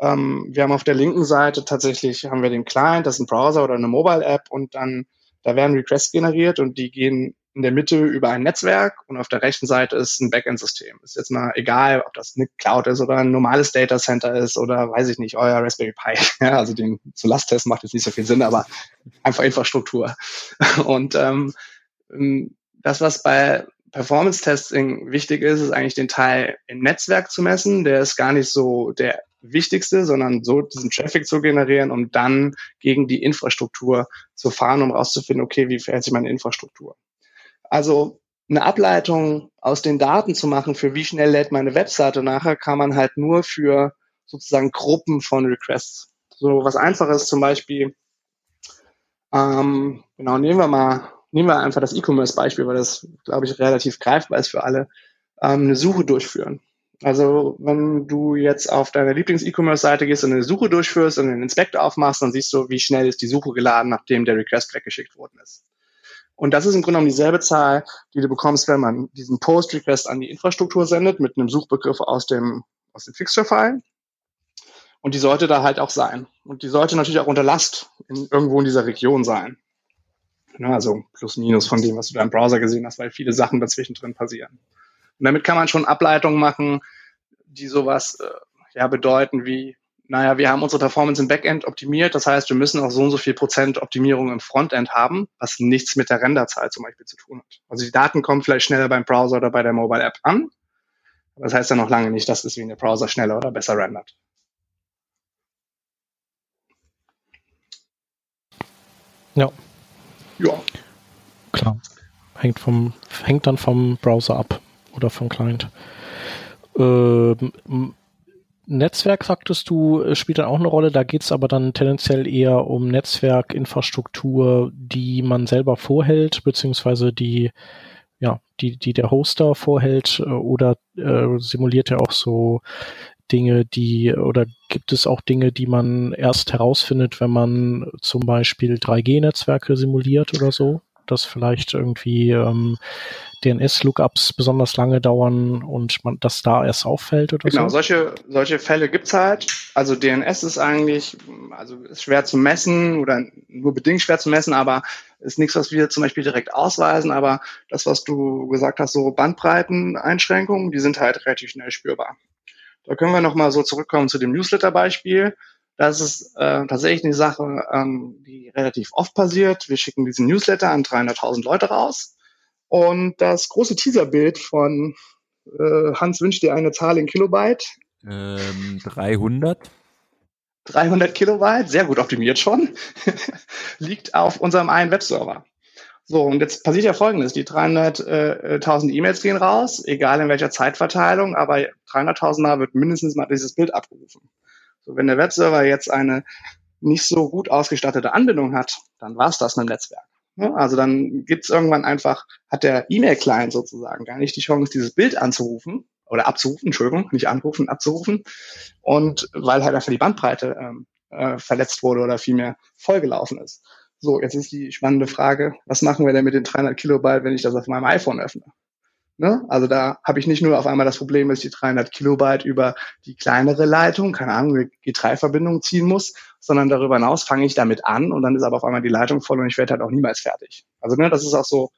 ähm, wir haben auf der linken Seite tatsächlich, haben wir den Client, das ist ein Browser oder eine Mobile-App und dann, da werden Requests generiert und die gehen in der Mitte über ein Netzwerk und auf der rechten Seite ist ein Backend-System. Ist jetzt mal egal, ob das eine Cloud ist oder ein normales Data Center ist oder weiß ich nicht, euer Raspberry Pi. Ja, also den zu Lasttest macht jetzt nicht so viel Sinn, aber einfach Infrastruktur. Und ähm, das, was bei Performance-Testing wichtig ist, ist eigentlich den Teil im Netzwerk zu messen. Der ist gar nicht so der wichtigste, sondern so diesen Traffic zu generieren, um dann gegen die Infrastruktur zu fahren, um rauszufinden, okay, wie verhält sich meine Infrastruktur. Also eine Ableitung aus den Daten zu machen, für wie schnell lädt meine Webseite nachher, kann man halt nur für sozusagen Gruppen von Requests. So was Einfaches zum Beispiel, ähm, genau, nehmen wir mal, nehmen wir einfach das E-Commerce-Beispiel, weil das, glaube ich, relativ greifbar ist für alle, ähm, eine Suche durchführen. Also wenn du jetzt auf deiner Lieblings-E-Commerce-Seite gehst und eine Suche durchführst und einen Inspector aufmachst, dann siehst du, wie schnell ist die Suche geladen, nachdem der Request weggeschickt worden ist. Und das ist im Grunde genommen dieselbe Zahl, die du bekommst, wenn man diesen Post-Request an die Infrastruktur sendet mit einem Suchbegriff aus dem, aus dem Fixture-File. Und die sollte da halt auch sein. Und die sollte natürlich auch unter Last in, irgendwo in dieser Region sein. Ja, also plus minus von dem, was du da im Browser gesehen hast, weil viele Sachen dazwischen drin passieren. Und damit kann man schon Ableitungen machen, die sowas äh, ja bedeuten wie, naja, wir haben unsere Performance im Backend optimiert, das heißt, wir müssen auch so und so viel Prozent Optimierung im Frontend haben, was nichts mit der Renderzeit zum Beispiel zu tun hat. Also die Daten kommen vielleicht schneller beim Browser oder bei der Mobile App an, aber das heißt ja noch lange nicht, dass es wie in der Browser schneller oder besser rendert. Ja. Ja. Klar. Hängt vom, hängt dann vom Browser ab oder vom Client. Ähm, Netzwerk, sagtest du, spielt dann auch eine Rolle. Da geht es aber dann tendenziell eher um Netzwerkinfrastruktur, die man selber vorhält, beziehungsweise die, ja, die, die der Hoster vorhält, äh, oder äh, simuliert er auch so Dinge, die oder gibt es auch Dinge, die man erst herausfindet, wenn man zum Beispiel 3G-Netzwerke simuliert oder so? Dass vielleicht irgendwie ähm, DNS-Lookups besonders lange dauern und man das da erst auffällt oder genau, so? Genau, solche, solche Fälle gibt's halt. Also DNS ist eigentlich, also ist schwer zu messen oder nur bedingt schwer zu messen, aber ist nichts, was wir zum Beispiel direkt ausweisen. Aber das, was du gesagt hast, so Bandbreiteneinschränkungen, die sind halt relativ schnell spürbar. Da können wir nochmal so zurückkommen zu dem Newsletter-Beispiel. Das ist äh, tatsächlich eine Sache, ähm, die relativ oft passiert. Wir schicken diesen Newsletter an 300.000 Leute raus. Und das große Teaserbild von äh, Hans wünscht dir eine Zahl in Kilobyte. Ähm, 300. 300 Kilobyte, sehr gut optimiert schon, liegt auf unserem einen Webserver. So, und jetzt passiert ja Folgendes. Die 300.000 E-Mails gehen raus, egal in welcher Zeitverteilung, aber 300.000 Mal wird mindestens mal dieses Bild abgerufen. So, wenn der Webserver jetzt eine nicht so gut ausgestattete Anbindung hat, dann war es das mit dem Netzwerk. Also dann gibt's irgendwann einfach, hat der E-Mail-Client sozusagen gar nicht die Chance, dieses Bild anzurufen oder abzurufen, Entschuldigung, nicht anrufen, abzurufen. Und weil halt einfach die Bandbreite ähm, äh, verletzt wurde oder vielmehr vollgelaufen ist. So, jetzt ist die spannende Frage, was machen wir denn mit den 300 Kilobyte, wenn ich das auf meinem iPhone öffne? Ne? Also da habe ich nicht nur auf einmal das Problem, dass ich die 300 Kilobyte über die kleinere Leitung, keine Ahnung, eine G3-Verbindung ziehen muss, sondern darüber hinaus fange ich damit an und dann ist aber auf einmal die Leitung voll und ich werde halt auch niemals fertig. Also ne, das ist auch so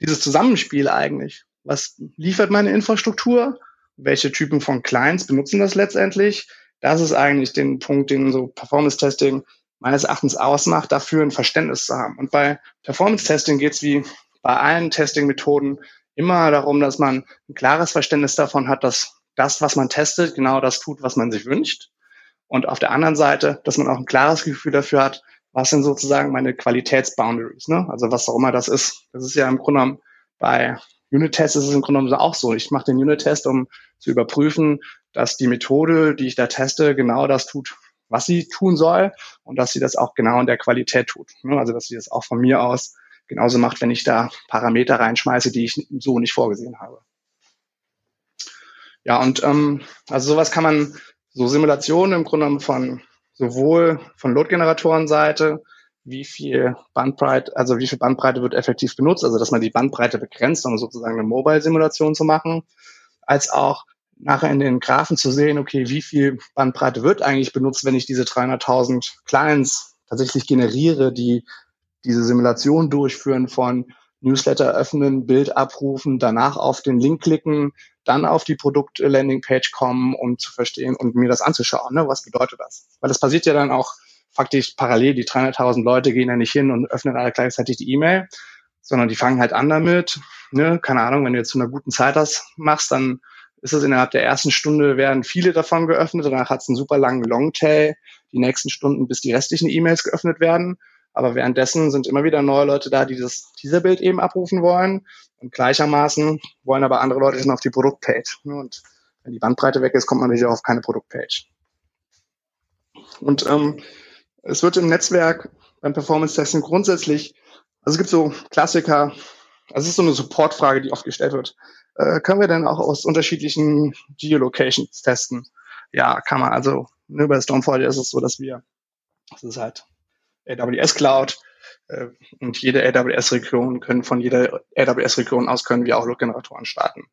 dieses Zusammenspiel eigentlich. Was liefert meine Infrastruktur? Welche Typen von Clients benutzen das letztendlich? Das ist eigentlich den Punkt, den so Performance-Testing meines Erachtens ausmacht, dafür ein Verständnis zu haben. Und bei Performance-Testing geht es wie bei allen Testing-Methoden immer darum, dass man ein klares Verständnis davon hat, dass das, was man testet, genau das tut, was man sich wünscht. Und auf der anderen Seite, dass man auch ein klares Gefühl dafür hat, was sind sozusagen meine Qualitätsboundaries, ne? Also was auch immer das ist. Das ist ja im Grunde genommen bei Unit-Tests ist es im Grunde genommen auch so. Ich mache den Unit-Test, um zu überprüfen, dass die Methode, die ich da teste, genau das tut, was sie tun soll und dass sie das auch genau in der Qualität tut. Ne? Also dass sie das auch von mir aus genauso macht, wenn ich da Parameter reinschmeiße, die ich so nicht vorgesehen habe. Ja, und ähm, also sowas kann man, so Simulationen im Grunde genommen von sowohl von Load-Generatoren-Seite, wie viel Bandbreite, also wie viel Bandbreite wird effektiv benutzt, also dass man die Bandbreite begrenzt, um sozusagen eine Mobile-Simulation zu machen, als auch nachher in den Graphen zu sehen, okay, wie viel Bandbreite wird eigentlich benutzt, wenn ich diese 300.000 Clients tatsächlich generiere, die diese Simulation durchführen von Newsletter öffnen, Bild abrufen, danach auf den Link klicken, dann auf die Produkt-Landing-Page kommen, um zu verstehen und mir das anzuschauen. Ne? Was bedeutet das? Weil das passiert ja dann auch faktisch parallel. Die 300.000 Leute gehen ja nicht hin und öffnen alle gleichzeitig die E-Mail, sondern die fangen halt an damit. Ne? Keine Ahnung, wenn du jetzt zu einer guten Zeit das machst, dann ist es innerhalb der ersten Stunde werden viele davon geöffnet. Danach hat es einen super langen Longtail, die nächsten Stunden, bis die restlichen E-Mails geöffnet werden. Aber währenddessen sind immer wieder neue Leute da, die das Teaserbild eben abrufen wollen. Und gleichermaßen wollen aber andere Leute dann auf die Produktpage. Und wenn die Bandbreite weg ist, kommt man natürlich auf keine Produktpage. Und ähm, es wird im Netzwerk beim Performance-Testing grundsätzlich, also es gibt so Klassiker, das ist so eine Supportfrage, die oft gestellt wird. Äh, können wir denn auch aus unterschiedlichen Geolocations testen? Ja, kann man. Also ne, bei Stormfall ist es so, dass wir, das ist halt AWS Cloud äh, und jede AWS-Region können von jeder AWS-Region aus können wir auch Load-Generatoren starten.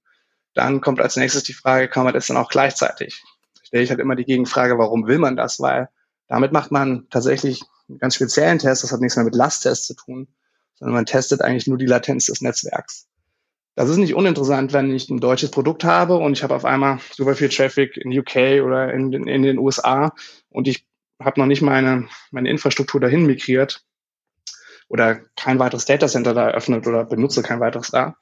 Dann kommt als nächstes die Frage, kann man das dann auch gleichzeitig? Stelle ich halt immer die Gegenfrage, warum will man das? Weil damit macht man tatsächlich einen ganz speziellen Test, das hat nichts mehr mit Lasttests zu tun, sondern man testet eigentlich nur die Latenz des Netzwerks. Das ist nicht uninteressant, wenn ich ein deutsches Produkt habe und ich habe auf einmal super viel Traffic in UK oder in, in den USA und ich habe noch nicht meine, meine Infrastruktur dahin migriert oder kein weiteres Datacenter da eröffnet oder benutze kein weiteres da,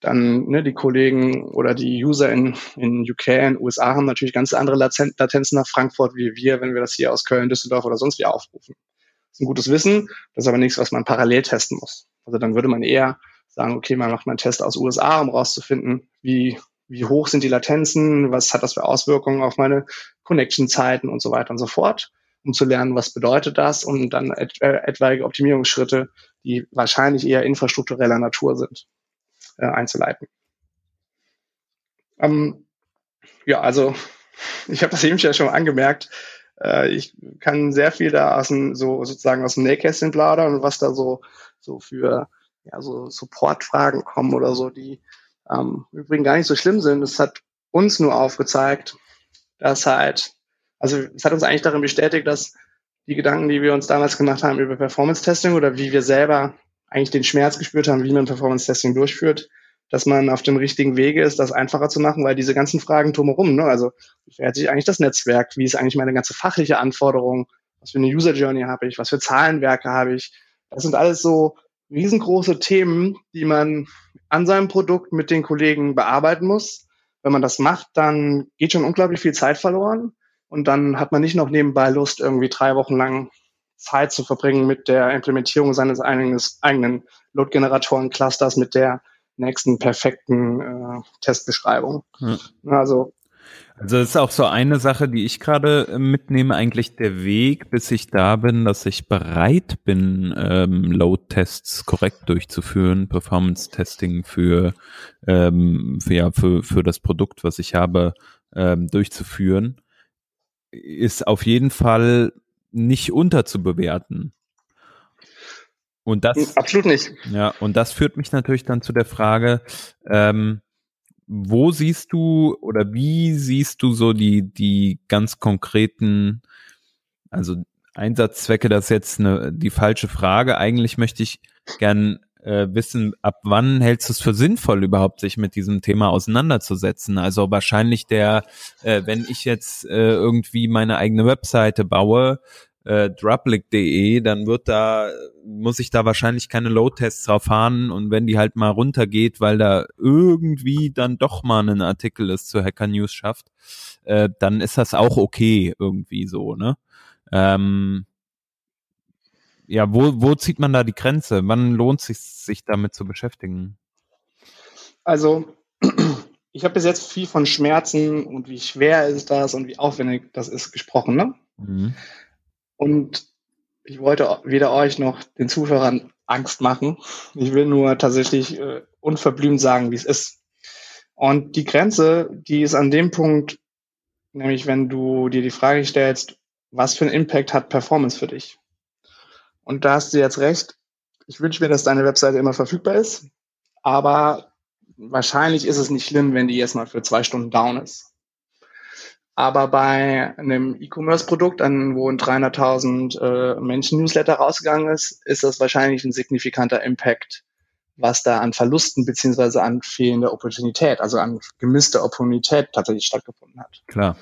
dann ne, die Kollegen oder die User in, in UK, in USA haben natürlich ganz andere Latenzen nach Frankfurt wie wir, wenn wir das hier aus Köln, Düsseldorf oder sonst wie aufrufen. Das ist ein gutes Wissen, das ist aber nichts, was man parallel testen muss. Also dann würde man eher sagen, okay, man macht mal einen Test aus USA, um rauszufinden, wie, wie hoch sind die Latenzen, was hat das für Auswirkungen auf meine Connection-Zeiten und so weiter und so fort, um zu lernen, was bedeutet das und dann et äh, etwaige Optimierungsschritte, die wahrscheinlich eher infrastruktureller Natur sind, äh, einzuleiten. Ähm, ja, also ich habe das eben schon angemerkt, äh, ich kann sehr viel da aus dem, so sozusagen aus dem Nähkästchen plaudern und was da so, so für ja, so Supportfragen kommen oder so, die ähm, übrigens gar nicht so schlimm sind. Es hat uns nur aufgezeigt, dass halt, also es hat uns eigentlich darin bestätigt, dass die Gedanken, die wir uns damals gemacht haben über Performance-Testing oder wie wir selber eigentlich den Schmerz gespürt haben, wie man Performance-Testing durchführt, dass man auf dem richtigen Wege ist, das einfacher zu machen, weil diese ganzen Fragen drumherum, ne, also wie verhält sich eigentlich das Netzwerk, wie ist eigentlich meine ganze fachliche Anforderung, was für eine User Journey habe ich, was für Zahlenwerke habe ich, das sind alles so riesengroße Themen, die man an seinem Produkt mit den Kollegen bearbeiten muss. Wenn man das macht, dann geht schon unglaublich viel Zeit verloren und dann hat man nicht noch nebenbei Lust, irgendwie drei Wochen lang Zeit zu verbringen mit der Implementierung seines eigenes, eigenen Load-Generatoren-Clusters, mit der nächsten perfekten äh, Testbeschreibung. Hm. Also also das ist auch so eine Sache, die ich gerade äh, mitnehme, eigentlich der Weg, bis ich da bin, dass ich bereit bin, ähm, Load-Tests korrekt durchzuführen, Performance-Testing für, ähm, für, ja, für, für das Produkt, was ich habe, ähm, durchzuführen, ist auf jeden Fall nicht unterzubewerten. Und das absolut nicht. Ja, und das führt mich natürlich dann zu der Frage, ähm, wo siehst du oder wie siehst du so die, die ganz konkreten, also Einsatzzwecke, das ist jetzt eine, die falsche Frage. Eigentlich möchte ich gern äh, wissen, ab wann hältst du es für sinnvoll, überhaupt sich mit diesem Thema auseinanderzusetzen? Also wahrscheinlich der, äh, wenn ich jetzt äh, irgendwie meine eigene Webseite baue, äh, drublic.de, dann wird da, muss ich da wahrscheinlich keine Load-Tests drauf fahren und wenn die halt mal runtergeht, weil da irgendwie dann doch mal ein Artikel ist zu Hacker News schafft, äh, dann ist das auch okay irgendwie so, ne? Ähm, ja, wo, wo zieht man da die Grenze? Wann lohnt es sich, sich damit zu beschäftigen? Also, ich habe bis jetzt viel von Schmerzen und wie schwer ist das und wie aufwendig das ist gesprochen, ne? Mhm. Und ich wollte weder euch noch den Zuhörern Angst machen. Ich will nur tatsächlich äh, unverblümt sagen, wie es ist. Und die Grenze, die ist an dem Punkt, nämlich wenn du dir die Frage stellst, was für einen Impact hat Performance für dich? Und da hast du jetzt recht. Ich wünsche mir, dass deine Webseite immer verfügbar ist. Aber wahrscheinlich ist es nicht schlimm, wenn die jetzt mal für zwei Stunden down ist. Aber bei einem E-Commerce-Produkt, an wo ein 300.000 äh, Menschen Newsletter rausgegangen ist, ist das wahrscheinlich ein signifikanter Impact, was da an Verlusten beziehungsweise an fehlender Opportunität, also an gemisster Opportunität tatsächlich stattgefunden hat. Klar.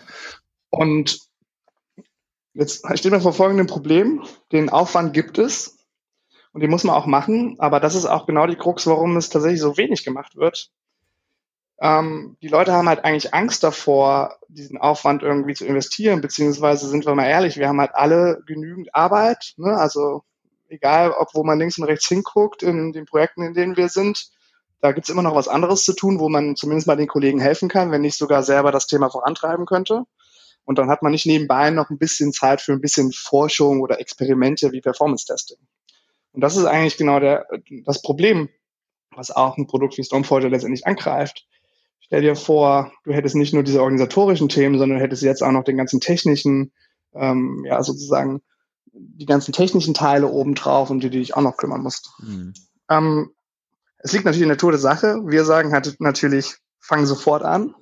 Und jetzt steht man vor folgendem Problem. Den Aufwand gibt es und den muss man auch machen, aber das ist auch genau die Krux, warum es tatsächlich so wenig gemacht wird ähm, die Leute haben halt eigentlich Angst davor, diesen Aufwand irgendwie zu investieren, beziehungsweise sind wir mal ehrlich, wir haben halt alle genügend Arbeit, ne? also egal, ob wo man links und rechts hinguckt in den Projekten, in denen wir sind, da gibt's immer noch was anderes zu tun, wo man zumindest mal den Kollegen helfen kann, wenn nicht sogar selber das Thema vorantreiben könnte. Und dann hat man nicht nebenbei noch ein bisschen Zeit für ein bisschen Forschung oder Experimente wie Performance-Testing. Und das ist eigentlich genau der, das Problem was auch ein Produkt wie Stormforger letztendlich angreift. Stell dir vor, du hättest nicht nur diese organisatorischen Themen, sondern du hättest jetzt auch noch den ganzen technischen, ähm, ja, sozusagen die ganzen technischen Teile obendrauf, um die du dich auch noch kümmern musst. Mhm. Ähm, es liegt natürlich in der Natur der Sache. Wir sagen halt natürlich, fang sofort an.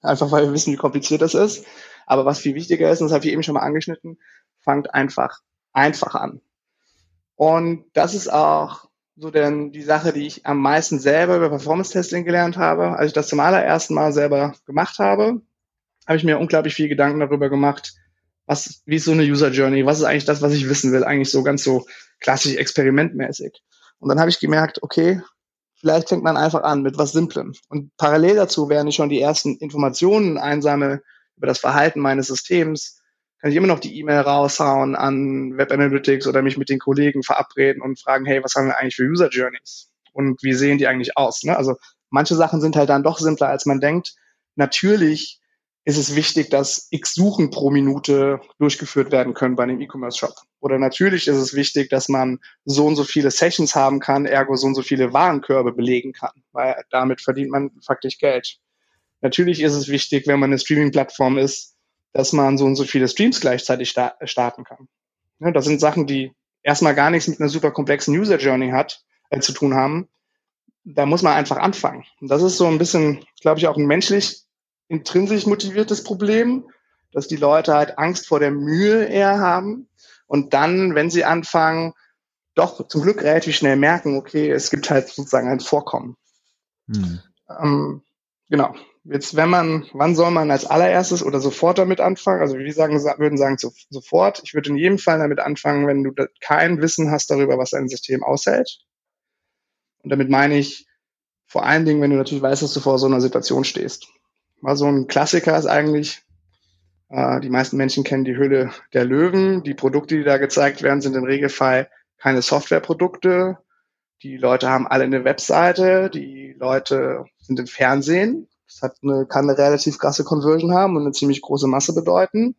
Einfach weil wir wissen, wie kompliziert das ist. Aber was viel wichtiger ist, und das habe ich eben schon mal angeschnitten, fangt einfach einfach an. Und das ist auch so denn die Sache, die ich am meisten selber über Performance-Testing gelernt habe. Als ich das zum allerersten Mal selber gemacht habe, habe ich mir unglaublich viel Gedanken darüber gemacht, was, wie ist so eine User Journey? Was ist eigentlich das, was ich wissen will? Eigentlich so ganz so klassisch experimentmäßig. Und dann habe ich gemerkt, okay, vielleicht fängt man einfach an mit was Simplem. Und parallel dazu, während ich schon die ersten Informationen einsammle über das Verhalten meines Systems, kann ich immer noch die E-Mail raushauen an Web Analytics oder mich mit den Kollegen verabreden und fragen, hey, was haben wir eigentlich für User Journeys? Und wie sehen die eigentlich aus? Ne? Also manche Sachen sind halt dann doch simpler, als man denkt. Natürlich ist es wichtig, dass x Suchen pro Minute durchgeführt werden können bei einem E-Commerce-Shop. Oder natürlich ist es wichtig, dass man so und so viele Sessions haben kann, ergo so und so viele Warenkörbe belegen kann, weil damit verdient man faktisch Geld. Natürlich ist es wichtig, wenn man eine Streaming-Plattform ist, dass man so und so viele Streams gleichzeitig sta starten kann. Ja, das sind Sachen, die erstmal gar nichts mit einer super komplexen User Journey hat, äh, zu tun haben. Da muss man einfach anfangen. Und das ist so ein bisschen, glaube ich, auch ein menschlich intrinsisch motiviertes Problem, dass die Leute halt Angst vor der Mühe eher haben und dann, wenn sie anfangen, doch zum Glück relativ schnell merken, okay, es gibt halt sozusagen ein Vorkommen. Hm. Ähm, genau. Jetzt, wenn man, wann soll man als allererstes oder sofort damit anfangen? Also wir sagen, würden sagen so, sofort. Ich würde in jedem Fall damit anfangen, wenn du kein Wissen hast darüber, was dein System aushält. Und damit meine ich vor allen Dingen, wenn du natürlich weißt, dass du vor so einer Situation stehst. Mal so ein Klassiker ist eigentlich, äh, die meisten Menschen kennen die Hülle der Löwen. Die Produkte, die da gezeigt werden, sind im Regelfall keine Softwareprodukte. Die Leute haben alle eine Webseite, die Leute sind im Fernsehen das hat eine, kann eine relativ krasse Conversion haben und eine ziemlich große Masse bedeuten.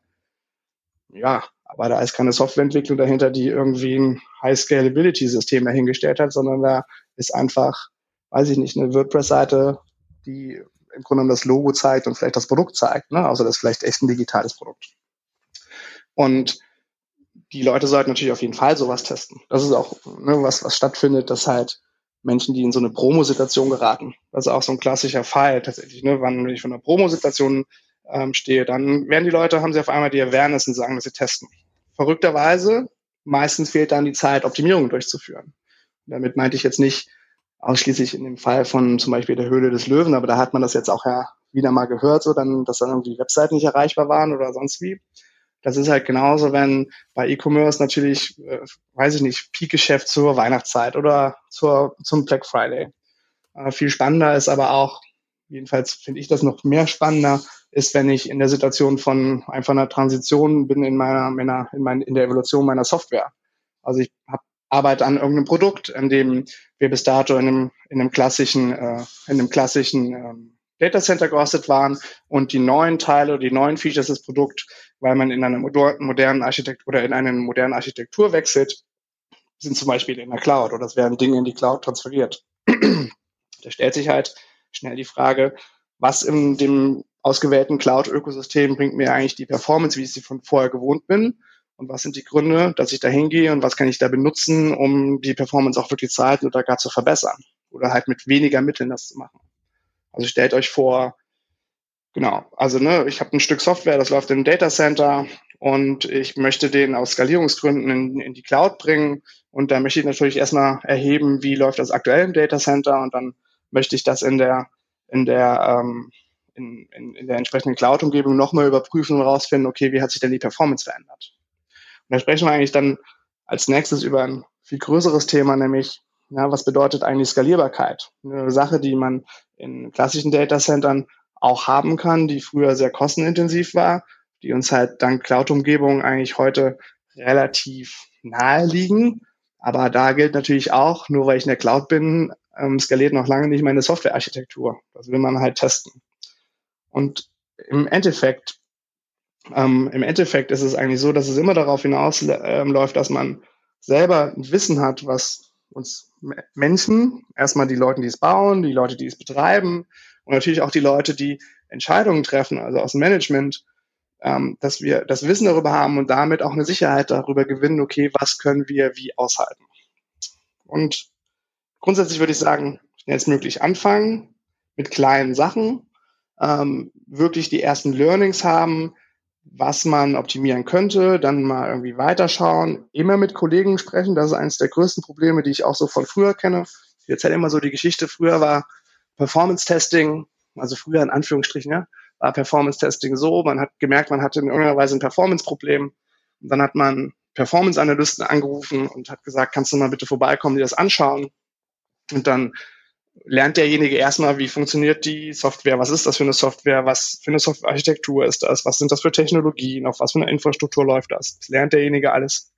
Ja, aber da ist keine Softwareentwicklung dahinter, die irgendwie ein High-Scalability-System dahingestellt hat, sondern da ist einfach, weiß ich nicht, eine WordPress-Seite, die im Grunde genommen das Logo zeigt und vielleicht das Produkt zeigt, ne? Also das ist vielleicht echt ein digitales Produkt. Und die Leute sollten natürlich auf jeden Fall sowas testen. Das ist auch ne, was, was stattfindet, dass halt Menschen, die in so eine Promo-Situation geraten. Das ist auch so ein klassischer Fall tatsächlich. Ne? Wann ich von einer Promo-Situation ähm, stehe, dann werden die Leute, haben sie auf einmal die Awareness und sagen, dass sie testen. Verrückterweise, meistens fehlt dann die Zeit, Optimierungen durchzuführen. Damit meinte ich jetzt nicht ausschließlich in dem Fall von zum Beispiel der Höhle des Löwen, aber da hat man das jetzt auch ja wieder mal gehört, so dann, dass dann irgendwie Webseiten nicht erreichbar waren oder sonst wie. Das ist halt genauso, wenn bei E-Commerce natürlich, äh, weiß ich nicht, Peak-Geschäft zur Weihnachtszeit oder zur, zum Black Friday. Äh, viel spannender ist aber auch, jedenfalls finde ich das noch mehr spannender, ist, wenn ich in der Situation von einfach einer Transition bin in meiner, meiner in, mein, in der Evolution meiner Software. Also ich habe arbeite an irgendeinem Produkt, in dem wir bis dato in einem, in einem klassischen, äh, in einem klassischen ähm, Data Center gehostet waren und die neuen Teile, die neuen Features des Produkts, weil man in einer modernen Architektur oder in eine moderne Architektur wechselt, sind zum Beispiel in der Cloud oder es werden Dinge in die Cloud transferiert. da stellt sich halt schnell die Frage, was in dem ausgewählten Cloud-Ökosystem bringt mir eigentlich die Performance, wie ich sie von vorher gewohnt bin? Und was sind die Gründe, dass ich da hingehe und was kann ich da benutzen, um die Performance auch wirklich zu halten oder gar zu verbessern? Oder halt mit weniger Mitteln das zu machen. Also stellt euch vor, genau, also ne, ich habe ein Stück Software, das läuft im Data Center und ich möchte den aus Skalierungsgründen in, in die Cloud bringen. Und da möchte ich natürlich erstmal erheben, wie läuft das aktuell im Data Center und dann möchte ich das in der, in der, ähm, in, in, in der entsprechenden Cloud-Umgebung nochmal überprüfen und rausfinden, okay, wie hat sich denn die Performance verändert? Und da sprechen wir eigentlich dann als nächstes über ein viel größeres Thema, nämlich ja, was bedeutet eigentlich Skalierbarkeit? Eine Sache, die man in klassischen Datacentern auch haben kann, die früher sehr kostenintensiv war, die uns halt dank Cloud-Umgebungen eigentlich heute relativ nahe liegen. Aber da gilt natürlich auch, nur weil ich in der Cloud bin, ähm, skaliert noch lange nicht meine Softwarearchitektur. Das will man halt testen. Und im Endeffekt, ähm, im Endeffekt ist es eigentlich so, dass es immer darauf hinausläuft, ähm, dass man selber ein Wissen hat, was uns Menschen, erstmal die Leute, die es bauen, die Leute, die es betreiben und natürlich auch die Leute, die Entscheidungen treffen, also aus dem Management, ähm, dass wir das Wissen darüber haben und damit auch eine Sicherheit darüber gewinnen, okay, was können wir wie aushalten. Und grundsätzlich würde ich sagen, schnellstmöglich anfangen mit kleinen Sachen, ähm, wirklich die ersten Learnings haben, was man optimieren könnte, dann mal irgendwie weiterschauen, immer mit Kollegen sprechen. Das ist eines der größten Probleme, die ich auch so von früher kenne. Ich erzähle immer so die Geschichte. Früher war Performance Testing, also früher in Anführungsstrichen, ja, war Performance Testing so, man hat gemerkt, man hatte in irgendeiner Weise ein Performance-Problem. Und dann hat man Performance-Analysten angerufen und hat gesagt, kannst du mal bitte vorbeikommen, die das anschauen? Und dann lernt derjenige erstmal, wie funktioniert die Software, was ist das für eine Software, was für eine Softwarearchitektur ist das, was sind das für Technologien, auf was für eine Infrastruktur läuft das. Das lernt derjenige alles.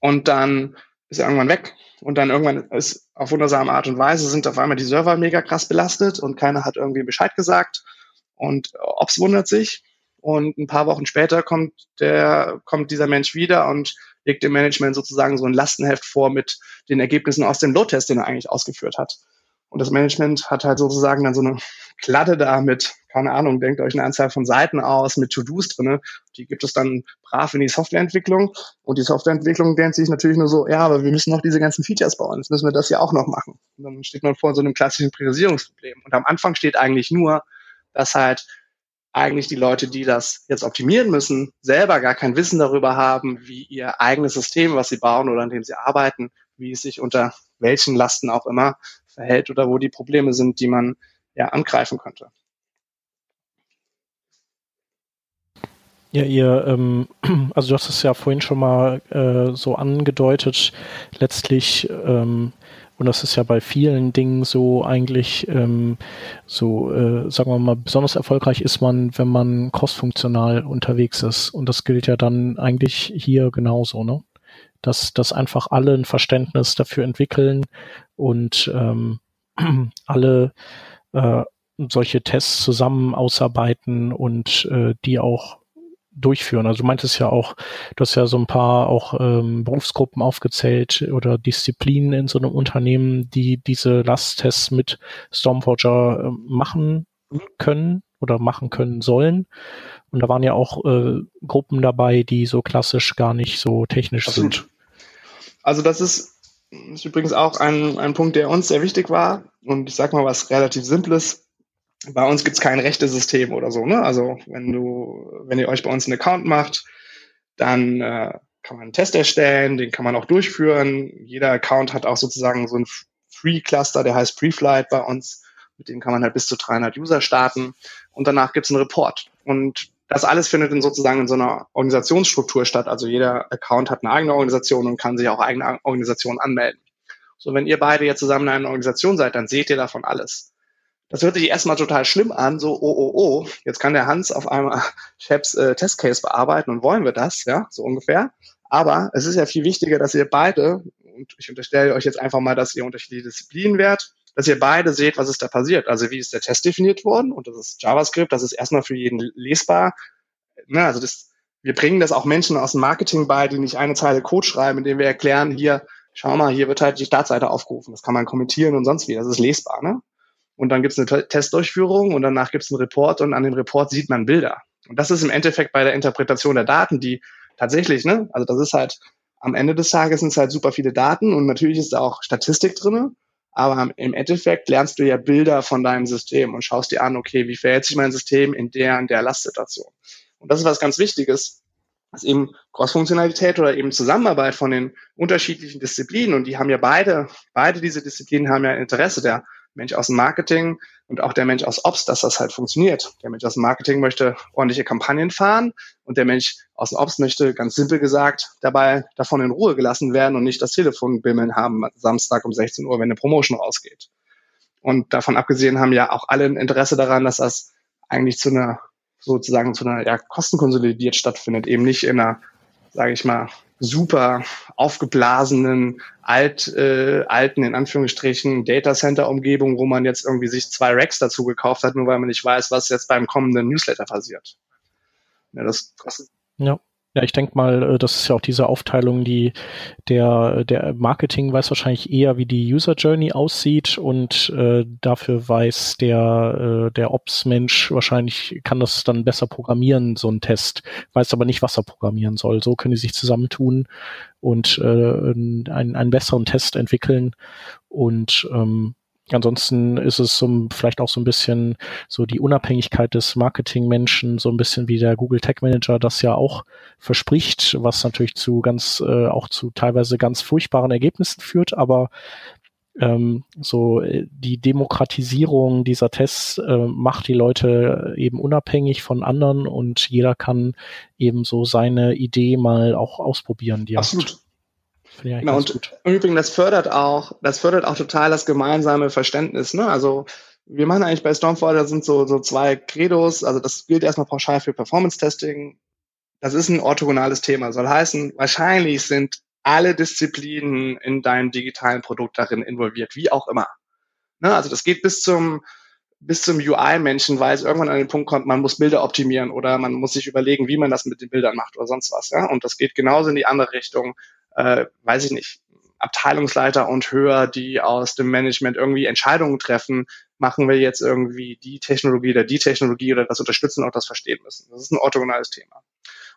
Und dann ist er irgendwann weg und dann irgendwann ist auf wundersame Art und Weise sind auf einmal die Server mega krass belastet und keiner hat irgendwie Bescheid gesagt und Ops wundert sich und ein paar Wochen später kommt der, kommt dieser Mensch wieder und legt dem Management sozusagen so ein Lastenheft vor mit den Ergebnissen aus dem Load-Test, den er eigentlich ausgeführt hat. Und das Management hat halt sozusagen dann so eine Kladde da mit, keine Ahnung, denkt euch eine Anzahl von Seiten aus, mit To-Dos drinne. Die gibt es dann brav in die Softwareentwicklung. Und die Softwareentwicklung denkt sich natürlich nur so, ja, aber wir müssen noch diese ganzen Features bauen. Jetzt müssen wir das ja auch noch machen. Und dann steht man vor so einem klassischen Priorisierungsproblem. Und am Anfang steht eigentlich nur, dass halt eigentlich die Leute, die das jetzt optimieren müssen, selber gar kein Wissen darüber haben, wie ihr eigenes System, was sie bauen oder an dem sie arbeiten, wie es sich unter welchen Lasten auch immer verhält oder wo die Probleme sind, die man ja angreifen könnte. Ja, ihr, ähm, also du hast es ja vorhin schon mal äh, so angedeutet, letztlich ähm, und das ist ja bei vielen Dingen so eigentlich ähm, so, äh, sagen wir mal, besonders erfolgreich ist man, wenn man crossfunktional unterwegs ist. Und das gilt ja dann eigentlich hier genauso, ne? Dass, dass einfach alle ein Verständnis dafür entwickeln und ähm, alle äh, solche Tests zusammen ausarbeiten und äh, die auch durchführen. Also du meintest ja auch, du hast ja so ein paar auch ähm, Berufsgruppen aufgezählt oder Disziplinen in so einem Unternehmen, die diese Lasttests mit Stormforger äh, machen können oder machen können sollen. Und da waren ja auch äh, Gruppen dabei, die so klassisch gar nicht so technisch Absolut. sind. Also das ist, ist übrigens auch ein, ein Punkt, der uns sehr wichtig war. Und ich sag mal was relativ Simples bei uns gibt's kein rechtes System oder so. Ne? Also wenn du, wenn ihr euch bei uns einen Account macht, dann äh, kann man einen Test erstellen, den kann man auch durchführen. Jeder Account hat auch sozusagen so ein Free-Cluster, der heißt Preflight bei uns. Mit dem kann man halt bis zu 300 User starten. Und danach gibt's einen Report. Und das alles findet dann sozusagen in so einer Organisationsstruktur statt. Also jeder Account hat eine eigene Organisation und kann sich auch eigene Organisationen anmelden. So, wenn ihr beide jetzt zusammen in einer Organisation seid, dann seht ihr davon alles. Das hört sich erstmal total schlimm an, so, oh, oh, oh, jetzt kann der Hans auf einmal Chaps äh, Testcase bearbeiten und wollen wir das, ja, so ungefähr. Aber es ist ja viel wichtiger, dass ihr beide, und ich unterstelle euch jetzt einfach mal, dass ihr unterschiedliche Disziplinen wärt, dass ihr beide seht, was ist da passiert. Also wie ist der Test definiert worden? Und das ist JavaScript, das ist erstmal für jeden lesbar. Ne, also das, wir bringen das auch Menschen aus dem Marketing bei, die nicht eine Zeile Code schreiben, indem wir erklären, hier, schau mal, hier wird halt die Startseite aufgerufen. Das kann man kommentieren und sonst wie. Das ist lesbar, ne? und dann gibt es eine Testdurchführung und danach gibt es einen Report und an dem Report sieht man Bilder. Und das ist im Endeffekt bei der Interpretation der Daten, die tatsächlich, ne, also das ist halt am Ende des Tages sind es halt super viele Daten und natürlich ist da auch Statistik drinne, aber im Endeffekt lernst du ja Bilder von deinem System und schaust dir an, okay, wie verhält sich mein System in der und der Lastsituation. Und das ist was ganz Wichtiges, dass eben Cross-Funktionalität oder eben Zusammenarbeit von den unterschiedlichen Disziplinen und die haben ja beide, beide diese Disziplinen haben ja Interesse der Mensch aus dem Marketing und auch der Mensch aus Ops, dass das halt funktioniert. Der Mensch aus dem Marketing möchte ordentliche Kampagnen fahren und der Mensch aus dem Ops möchte ganz simpel gesagt dabei davon in Ruhe gelassen werden und nicht das Telefon bimmeln haben Samstag um 16 Uhr, wenn eine Promotion rausgeht. Und davon abgesehen haben ja auch alle ein Interesse daran, dass das eigentlich zu einer sozusagen zu einer ja, kostenkonsolidiert stattfindet, eben nicht in einer, sage ich mal, super aufgeblasenen, alt, äh, alten, in Anführungsstrichen, Datacenter-Umgebung, wo man jetzt irgendwie sich zwei Racks dazu gekauft hat, nur weil man nicht weiß, was jetzt beim kommenden Newsletter passiert. Ja, das kostet. Ja. Ja, ich denke mal, äh, das ist ja auch diese Aufteilung, die der, der Marketing weiß wahrscheinlich eher, wie die User Journey aussieht und äh, dafür weiß der, äh, der Ops-Mensch wahrscheinlich kann das dann besser programmieren, so ein Test, weiß aber nicht, was er programmieren soll. So können die sich zusammentun und äh, einen, einen besseren Test entwickeln und ähm, Ansonsten ist es so, vielleicht auch so ein bisschen so die Unabhängigkeit des Marketingmenschen, so ein bisschen wie der Google Tech Manager das ja auch verspricht, was natürlich zu ganz, äh, auch zu teilweise ganz furchtbaren Ergebnissen führt, aber ähm, so äh, die Demokratisierung dieser Tests äh, macht die Leute eben unabhängig von anderen und jeder kann eben so seine Idee mal auch ausprobieren. Absolut. Hat. Genau, und gut. im Übrigen, das fördert auch, das fördert auch total das gemeinsame Verständnis. Ne? Also wir machen eigentlich bei Stormforder sind so, so zwei Credos. Also das gilt erstmal pauschal für Performance-Testing. Das ist ein orthogonales Thema. Soll heißen, wahrscheinlich sind alle Disziplinen in deinem digitalen Produkt darin involviert, wie auch immer. Ne? Also das geht bis zum bis zum UI-Menschen, weil es irgendwann an den Punkt kommt, man muss Bilder optimieren oder man muss sich überlegen, wie man das mit den Bildern macht oder sonst was. Ja? Und das geht genauso in die andere Richtung äh, weiß ich nicht, Abteilungsleiter und höher, die aus dem Management irgendwie Entscheidungen treffen, machen wir jetzt irgendwie die Technologie oder die Technologie oder das unterstützen und das verstehen müssen. Das ist ein orthogonales Thema.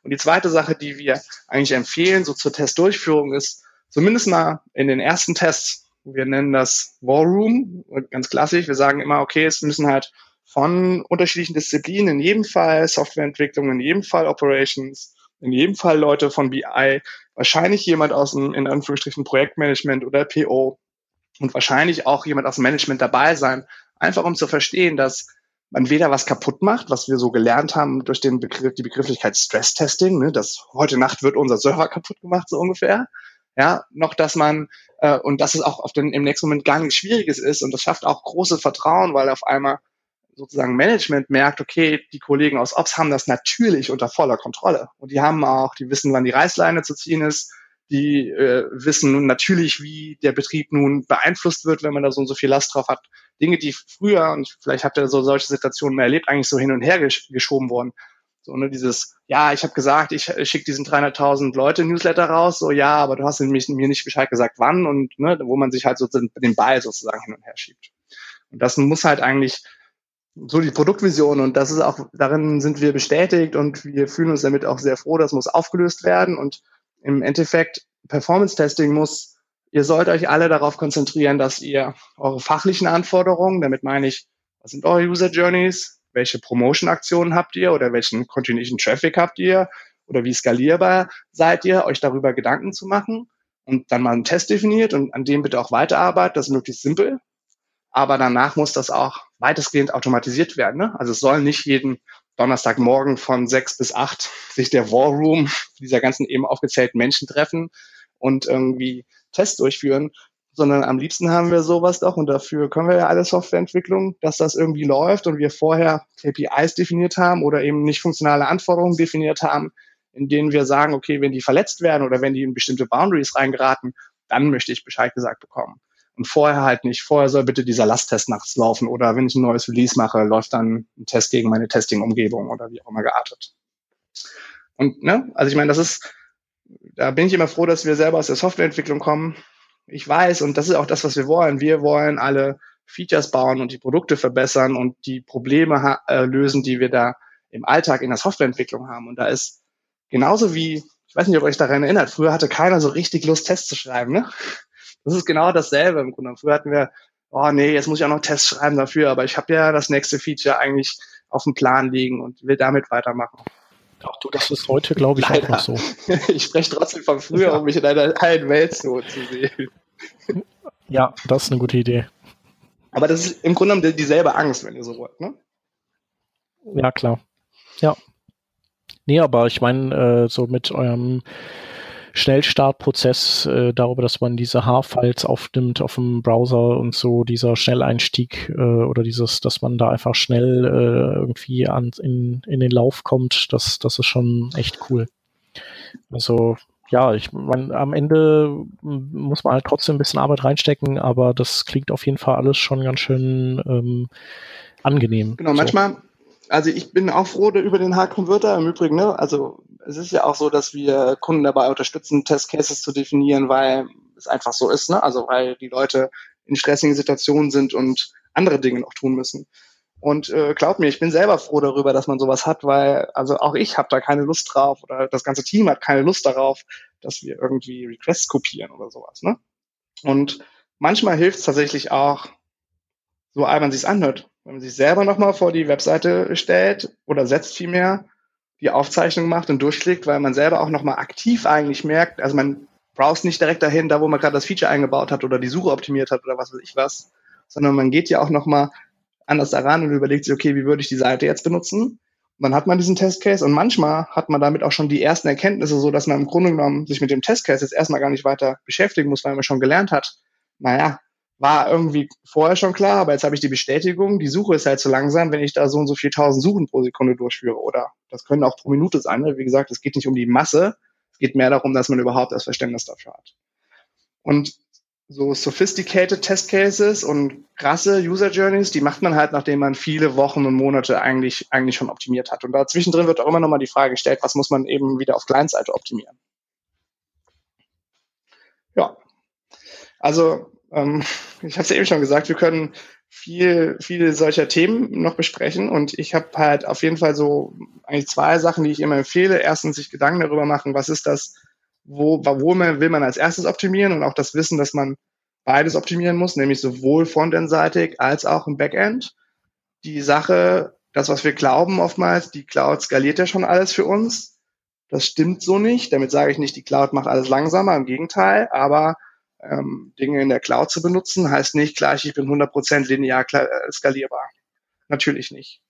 Und die zweite Sache, die wir eigentlich empfehlen, so zur Testdurchführung, ist zumindest mal in den ersten Tests, wir nennen das War Room, ganz klassisch, wir sagen immer, okay, es müssen halt von unterschiedlichen Disziplinen, in jedem Fall Softwareentwicklung, in jedem Fall Operations, in jedem Fall Leute von BI wahrscheinlich jemand aus dem, in Anführungsstrichen, Projektmanagement oder PO und wahrscheinlich auch jemand aus dem Management dabei sein, einfach um zu verstehen, dass man weder was kaputt macht, was wir so gelernt haben durch den Begriff, die Begrifflichkeit Stress-Testing, ne, dass heute Nacht wird unser Server kaputt gemacht, so ungefähr, ja, noch dass man, äh, und dass es auch auf den, im nächsten Moment gar nichts Schwieriges ist und das schafft auch großes Vertrauen, weil auf einmal sozusagen Management merkt, okay, die Kollegen aus Ops haben das natürlich unter voller Kontrolle. Und die haben auch, die wissen, wann die Reißleine zu ziehen ist. Die äh, wissen nun natürlich, wie der Betrieb nun beeinflusst wird, wenn man da so und so viel Last drauf hat. Dinge, die früher, und vielleicht habt ihr so solche Situationen mehr erlebt, eigentlich so hin und her gesch geschoben worden. So, ne, dieses, ja, ich habe gesagt, ich schicke diesen 300.000 Leute Newsletter raus, so, ja, aber du hast mir nicht Bescheid gesagt, wann und ne, wo man sich halt so den Ball sozusagen hin und her schiebt. Und das muss halt eigentlich so die Produktvision und das ist auch, darin sind wir bestätigt und wir fühlen uns damit auch sehr froh, das muss aufgelöst werden und im Endeffekt Performance Testing muss, ihr sollt euch alle darauf konzentrieren, dass ihr eure fachlichen Anforderungen, damit meine ich, was sind eure User Journeys, welche Promotion-Aktionen habt ihr oder welchen Continuation Traffic habt ihr oder wie skalierbar seid ihr, euch darüber Gedanken zu machen und dann mal einen Test definiert und an dem bitte auch weiterarbeitet, das ist möglichst simpel aber danach muss das auch weitestgehend automatisiert werden. Ne? Also es soll nicht jeden Donnerstagmorgen von sechs bis acht sich der War Room dieser ganzen eben aufgezählten Menschen treffen und irgendwie Tests durchführen, sondern am liebsten haben wir sowas doch und dafür können wir ja alle Softwareentwicklung, dass das irgendwie läuft und wir vorher KPIs definiert haben oder eben nicht funktionale Anforderungen definiert haben, in denen wir sagen, okay, wenn die verletzt werden oder wenn die in bestimmte Boundaries reingeraten, dann möchte ich Bescheid gesagt bekommen. Und vorher halt nicht. Vorher soll bitte dieser Lasttest nachts laufen oder wenn ich ein neues Release mache, läuft dann ein Test gegen meine Testing-Umgebung oder wie auch immer geartet. Und ne, also ich meine, das ist, da bin ich immer froh, dass wir selber aus der Softwareentwicklung kommen. Ich weiß, und das ist auch das, was wir wollen. Wir wollen alle Features bauen und die Produkte verbessern und die Probleme äh, lösen, die wir da im Alltag in der Softwareentwicklung haben. Und da ist genauso wie, ich weiß nicht, ob ihr euch daran erinnert, früher hatte keiner so richtig Lust, Tests zu schreiben. Ne? Das ist genau dasselbe im Grunde. Früher hatten wir, oh nee, jetzt muss ich auch noch Tests schreiben dafür, aber ich habe ja das nächste Feature eigentlich auf dem Plan liegen und will damit weitermachen. Ach du, das ist heute, glaube ich, Leider. auch noch so. ich spreche trotzdem von früher, um mich in einer heilen Welt so zu sehen. Ja, das ist eine gute Idee. Aber das ist im Grunde genommen dieselbe Angst, wenn ihr so wollt, ne? Ja, klar. Ja. Nee, aber ich meine, äh, so mit eurem Schnellstartprozess äh, darüber, dass man diese H-Files aufnimmt auf dem Browser und so, dieser Schnelleinstieg äh, oder dieses, dass man da einfach schnell äh, irgendwie an, in, in den Lauf kommt, das, das ist schon echt cool. Also ja, ich meine, am Ende muss man halt trotzdem ein bisschen Arbeit reinstecken, aber das klingt auf jeden Fall alles schon ganz schön ähm, angenehm. Genau, so. Also ich bin auch froh über den H-Converter im Übrigen, ne? Also es ist ja auch so, dass wir Kunden dabei unterstützen, Testcases zu definieren, weil es einfach so ist, ne? Also weil die Leute in stressigen Situationen sind und andere Dinge noch tun müssen. Und äh, glaubt mir, ich bin selber froh darüber, dass man sowas hat, weil also auch ich habe da keine Lust drauf oder das ganze Team hat keine Lust darauf, dass wir irgendwie Requests kopieren oder sowas. Ne? Und manchmal hilft es tatsächlich auch, so albern sich anhört, wenn man sich selber nochmal vor die Webseite stellt oder setzt vielmehr, die Aufzeichnung macht und durchklickt, weil man selber auch nochmal aktiv eigentlich merkt, also man browst nicht direkt dahin, da wo man gerade das Feature eingebaut hat oder die Suche optimiert hat oder was weiß ich was, sondern man geht ja auch nochmal anders daran und überlegt sich, okay, wie würde ich die Seite jetzt benutzen? Und dann hat man diesen Testcase und manchmal hat man damit auch schon die ersten Erkenntnisse, so dass man im Grunde genommen sich mit dem Testcase jetzt erstmal gar nicht weiter beschäftigen muss, weil man schon gelernt hat, naja, war irgendwie vorher schon klar, aber jetzt habe ich die Bestätigung, die Suche ist halt zu langsam, wenn ich da so und so viel tausend Suchen pro Sekunde durchführe. Oder das können auch pro Minute sein. Ne? Wie gesagt, es geht nicht um die Masse, es geht mehr darum, dass man überhaupt das Verständnis dafür hat. Und so sophisticated Test Cases und krasse User Journeys, die macht man halt, nachdem man viele Wochen und Monate eigentlich, eigentlich schon optimiert hat. Und da zwischendrin wird auch immer nochmal die Frage gestellt, was muss man eben wieder auf Client-Seite optimieren. Ja. Also ähm, ich habe es ja eben schon gesagt, wir können viel, viele solcher Themen noch besprechen und ich habe halt auf jeden Fall so eigentlich zwei Sachen, die ich immer empfehle. Erstens sich Gedanken darüber machen, was ist das, wo, wo man, will man als erstes optimieren und auch das Wissen, dass man beides optimieren muss, nämlich sowohl frontendseitig als auch im Backend. Die Sache, das, was wir glauben oftmals, die Cloud skaliert ja schon alles für uns. Das stimmt so nicht. Damit sage ich nicht, die Cloud macht alles langsamer, im Gegenteil, aber ähm, Dinge in der Cloud zu benutzen, heißt nicht gleich, ich bin 100% linear äh, skalierbar. Natürlich nicht.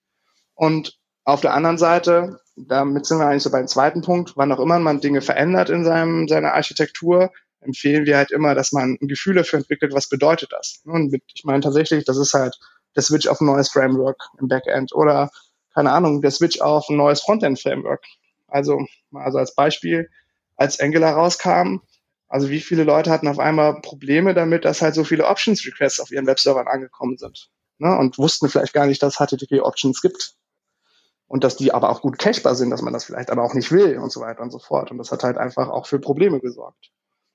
Und auf der anderen Seite, damit sind wir eigentlich so beim zweiten Punkt, wann auch immer man Dinge verändert in seinem, seiner Architektur, empfehlen wir halt immer, dass man ein Gefühl dafür entwickelt, was bedeutet das. Und ich meine tatsächlich, das ist halt der Switch auf ein neues Framework im Backend oder keine Ahnung, der Switch auf ein neues Frontend-Framework. Also, also als Beispiel, als Angular rauskam, also wie viele Leute hatten auf einmal Probleme damit, dass halt so viele Options-Requests auf ihren Webservern angekommen sind. Ne? Und wussten vielleicht gar nicht, dass HTTP-Options gibt. Und dass die aber auch gut cachebar sind, dass man das vielleicht aber auch nicht will und so weiter und so fort. Und das hat halt einfach auch für Probleme gesorgt.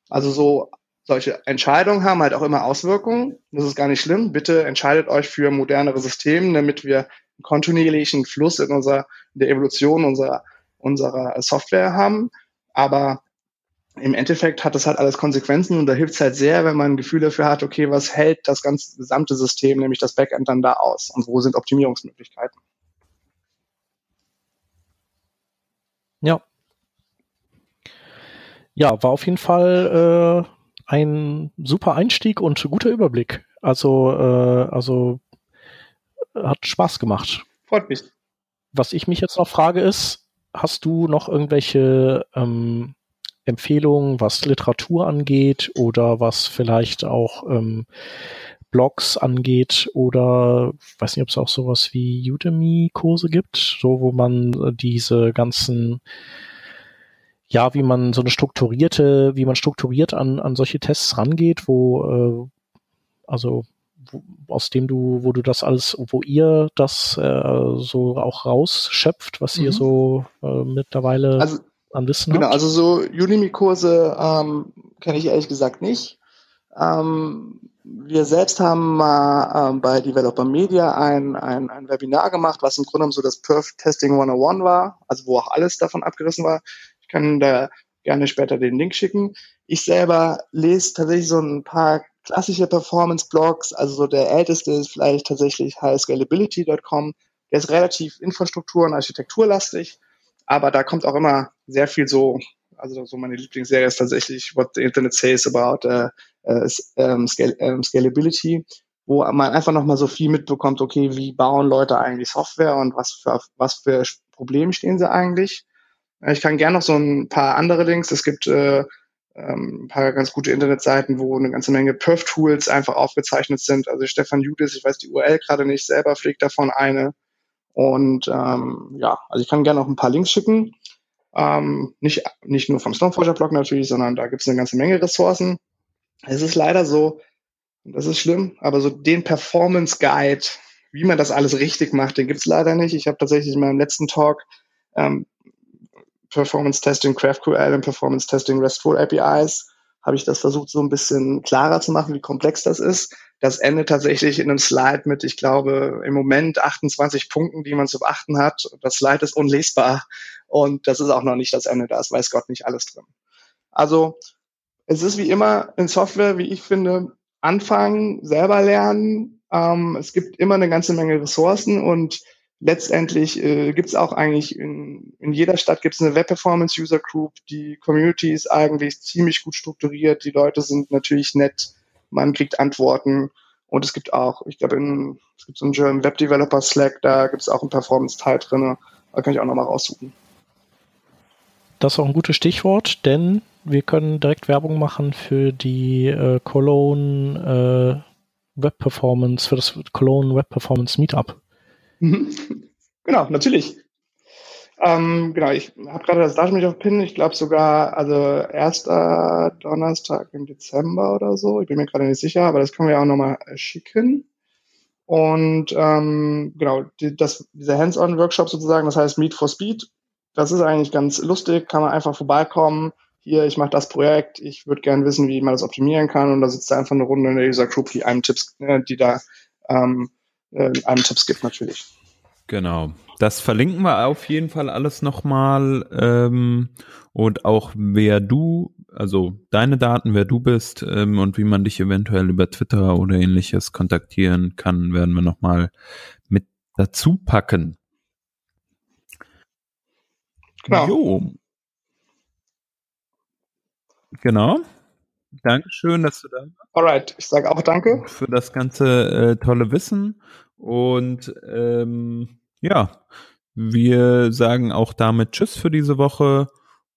Also so solche Entscheidungen haben halt auch immer Auswirkungen. Das ist gar nicht schlimm. Bitte entscheidet euch für modernere Systeme, damit wir einen kontinuierlichen Fluss in unserer in der Evolution unserer unserer Software haben. Aber im Endeffekt hat das halt alles Konsequenzen und da hilft es halt sehr, wenn man ein Gefühl dafür hat, okay, was hält das ganze gesamte System, nämlich das Backend dann da aus und wo sind Optimierungsmöglichkeiten. Ja. Ja, war auf jeden Fall äh, ein super Einstieg und guter Überblick. Also, äh, also hat Spaß gemacht. Freut mich. Was ich mich jetzt noch frage ist, hast du noch irgendwelche ähm, Empfehlungen, was Literatur angeht oder was vielleicht auch ähm, Blogs angeht oder weiß nicht, ob es auch sowas wie Udemy-Kurse gibt, so wo man äh, diese ganzen ja, wie man so eine strukturierte, wie man strukturiert an, an solche Tests rangeht, wo äh, also wo, aus dem du, wo du das alles, wo ihr das äh, so auch rausschöpft, was mhm. ihr so äh, mittlerweile also an Wissen Genau, habt? also so Udemy-Kurse ähm, kenne ich ehrlich gesagt nicht. Ähm, wir selbst haben mal ähm, bei Developer Media ein, ein, ein Webinar gemacht, was im Grunde genommen so das Perf Testing 101 war, also wo auch alles davon abgerissen war. Ich kann da gerne später den Link schicken. Ich selber lese tatsächlich so ein paar klassische Performance-Blogs, also so der älteste ist vielleicht tatsächlich highscalability.com. Der ist relativ infrastruktur- und architekturlastig aber da kommt auch immer sehr viel so, also so meine Lieblingsserie ist tatsächlich What the Internet Says About uh, uh, scale, um, Scalability, wo man einfach nochmal so viel mitbekommt, okay, wie bauen Leute eigentlich Software und was für, was für Probleme stehen sie eigentlich. Ich kann gerne noch so ein paar andere Links. Es gibt äh, ähm, ein paar ganz gute Internetseiten, wo eine ganze Menge Perf-Tools einfach aufgezeichnet sind. Also Stefan Judis, ich weiß die URL gerade nicht, selber pflegt davon eine. Und ähm, ja, also ich kann gerne noch ein paar Links schicken. Ähm, nicht, nicht nur vom Stormforger-Blog natürlich, sondern da gibt es eine ganze Menge Ressourcen. Es ist leider so, das ist schlimm, aber so den Performance Guide, wie man das alles richtig macht, den gibt's leider nicht. Ich habe tatsächlich in meinem letzten Talk ähm, Performance Testing GraphQL und Performance Testing RESTful APIs habe ich das versucht, so ein bisschen klarer zu machen, wie komplex das ist. Das endet tatsächlich in einem Slide mit, ich glaube, im Moment 28 Punkten, die man zu beachten hat. Das Slide ist unlesbar und das ist auch noch nicht das Ende. Da ist, weiß Gott, nicht alles drin. Also es ist wie immer in Software, wie ich finde, anfangen, selber lernen. Ähm, es gibt immer eine ganze Menge Ressourcen und letztendlich äh, gibt es auch eigentlich in, in jeder Stadt gibt es eine Web Performance User Group. Die Community ist eigentlich ziemlich gut strukturiert. Die Leute sind natürlich nett. Man kriegt Antworten. Und es gibt auch, ich glaube, es gibt so einen German Web Developer Slack, da gibt es auch einen Performance-Teil drin. Da kann ich auch nochmal raussuchen. Das ist auch ein gutes Stichwort, denn wir können direkt Werbung machen für die äh, Cologne äh, Web Performance, für das Cologne Web Performance Meetup. Mhm. Genau, natürlich. Ähm, genau, ich habe gerade das Datum nicht auf Pin. Ich glaube sogar, also erster Donnerstag im Dezember oder so. Ich bin mir gerade nicht sicher, aber das können wir auch nochmal schicken. Und ähm, genau, die, das, dieser Hands-on-Workshop sozusagen, das heißt Meet for Speed, das ist eigentlich ganz lustig, kann man einfach vorbeikommen. Hier, ich mache das Projekt, ich würde gerne wissen, wie man das optimieren kann. Und da sitzt da einfach eine Runde in der User Group, die einem Tipps, äh, die da ähm, äh, einem Tipps gibt natürlich. Genau. Das verlinken wir auf jeden Fall alles nochmal. Ähm, und auch wer du, also deine Daten, wer du bist ähm, und wie man dich eventuell über Twitter oder ähnliches kontaktieren kann, werden wir nochmal mit dazu packen. Genau. Jo. Genau. Dankeschön, dass du da warst. Alright, ich sage auch danke. Für das ganze äh, tolle Wissen. Und ähm, ja, wir sagen auch damit Tschüss für diese Woche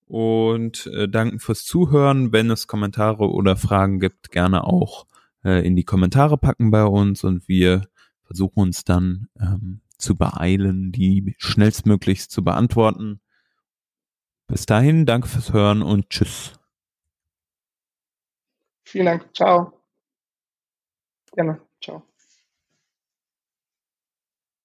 und äh, danken fürs Zuhören. Wenn es Kommentare oder Fragen gibt, gerne auch äh, in die Kommentare packen bei uns und wir versuchen uns dann ähm, zu beeilen, die schnellstmöglichst zu beantworten. Bis dahin, danke fürs Hören und Tschüss. Vielen Dank. Ciao. Gerne. Ciao.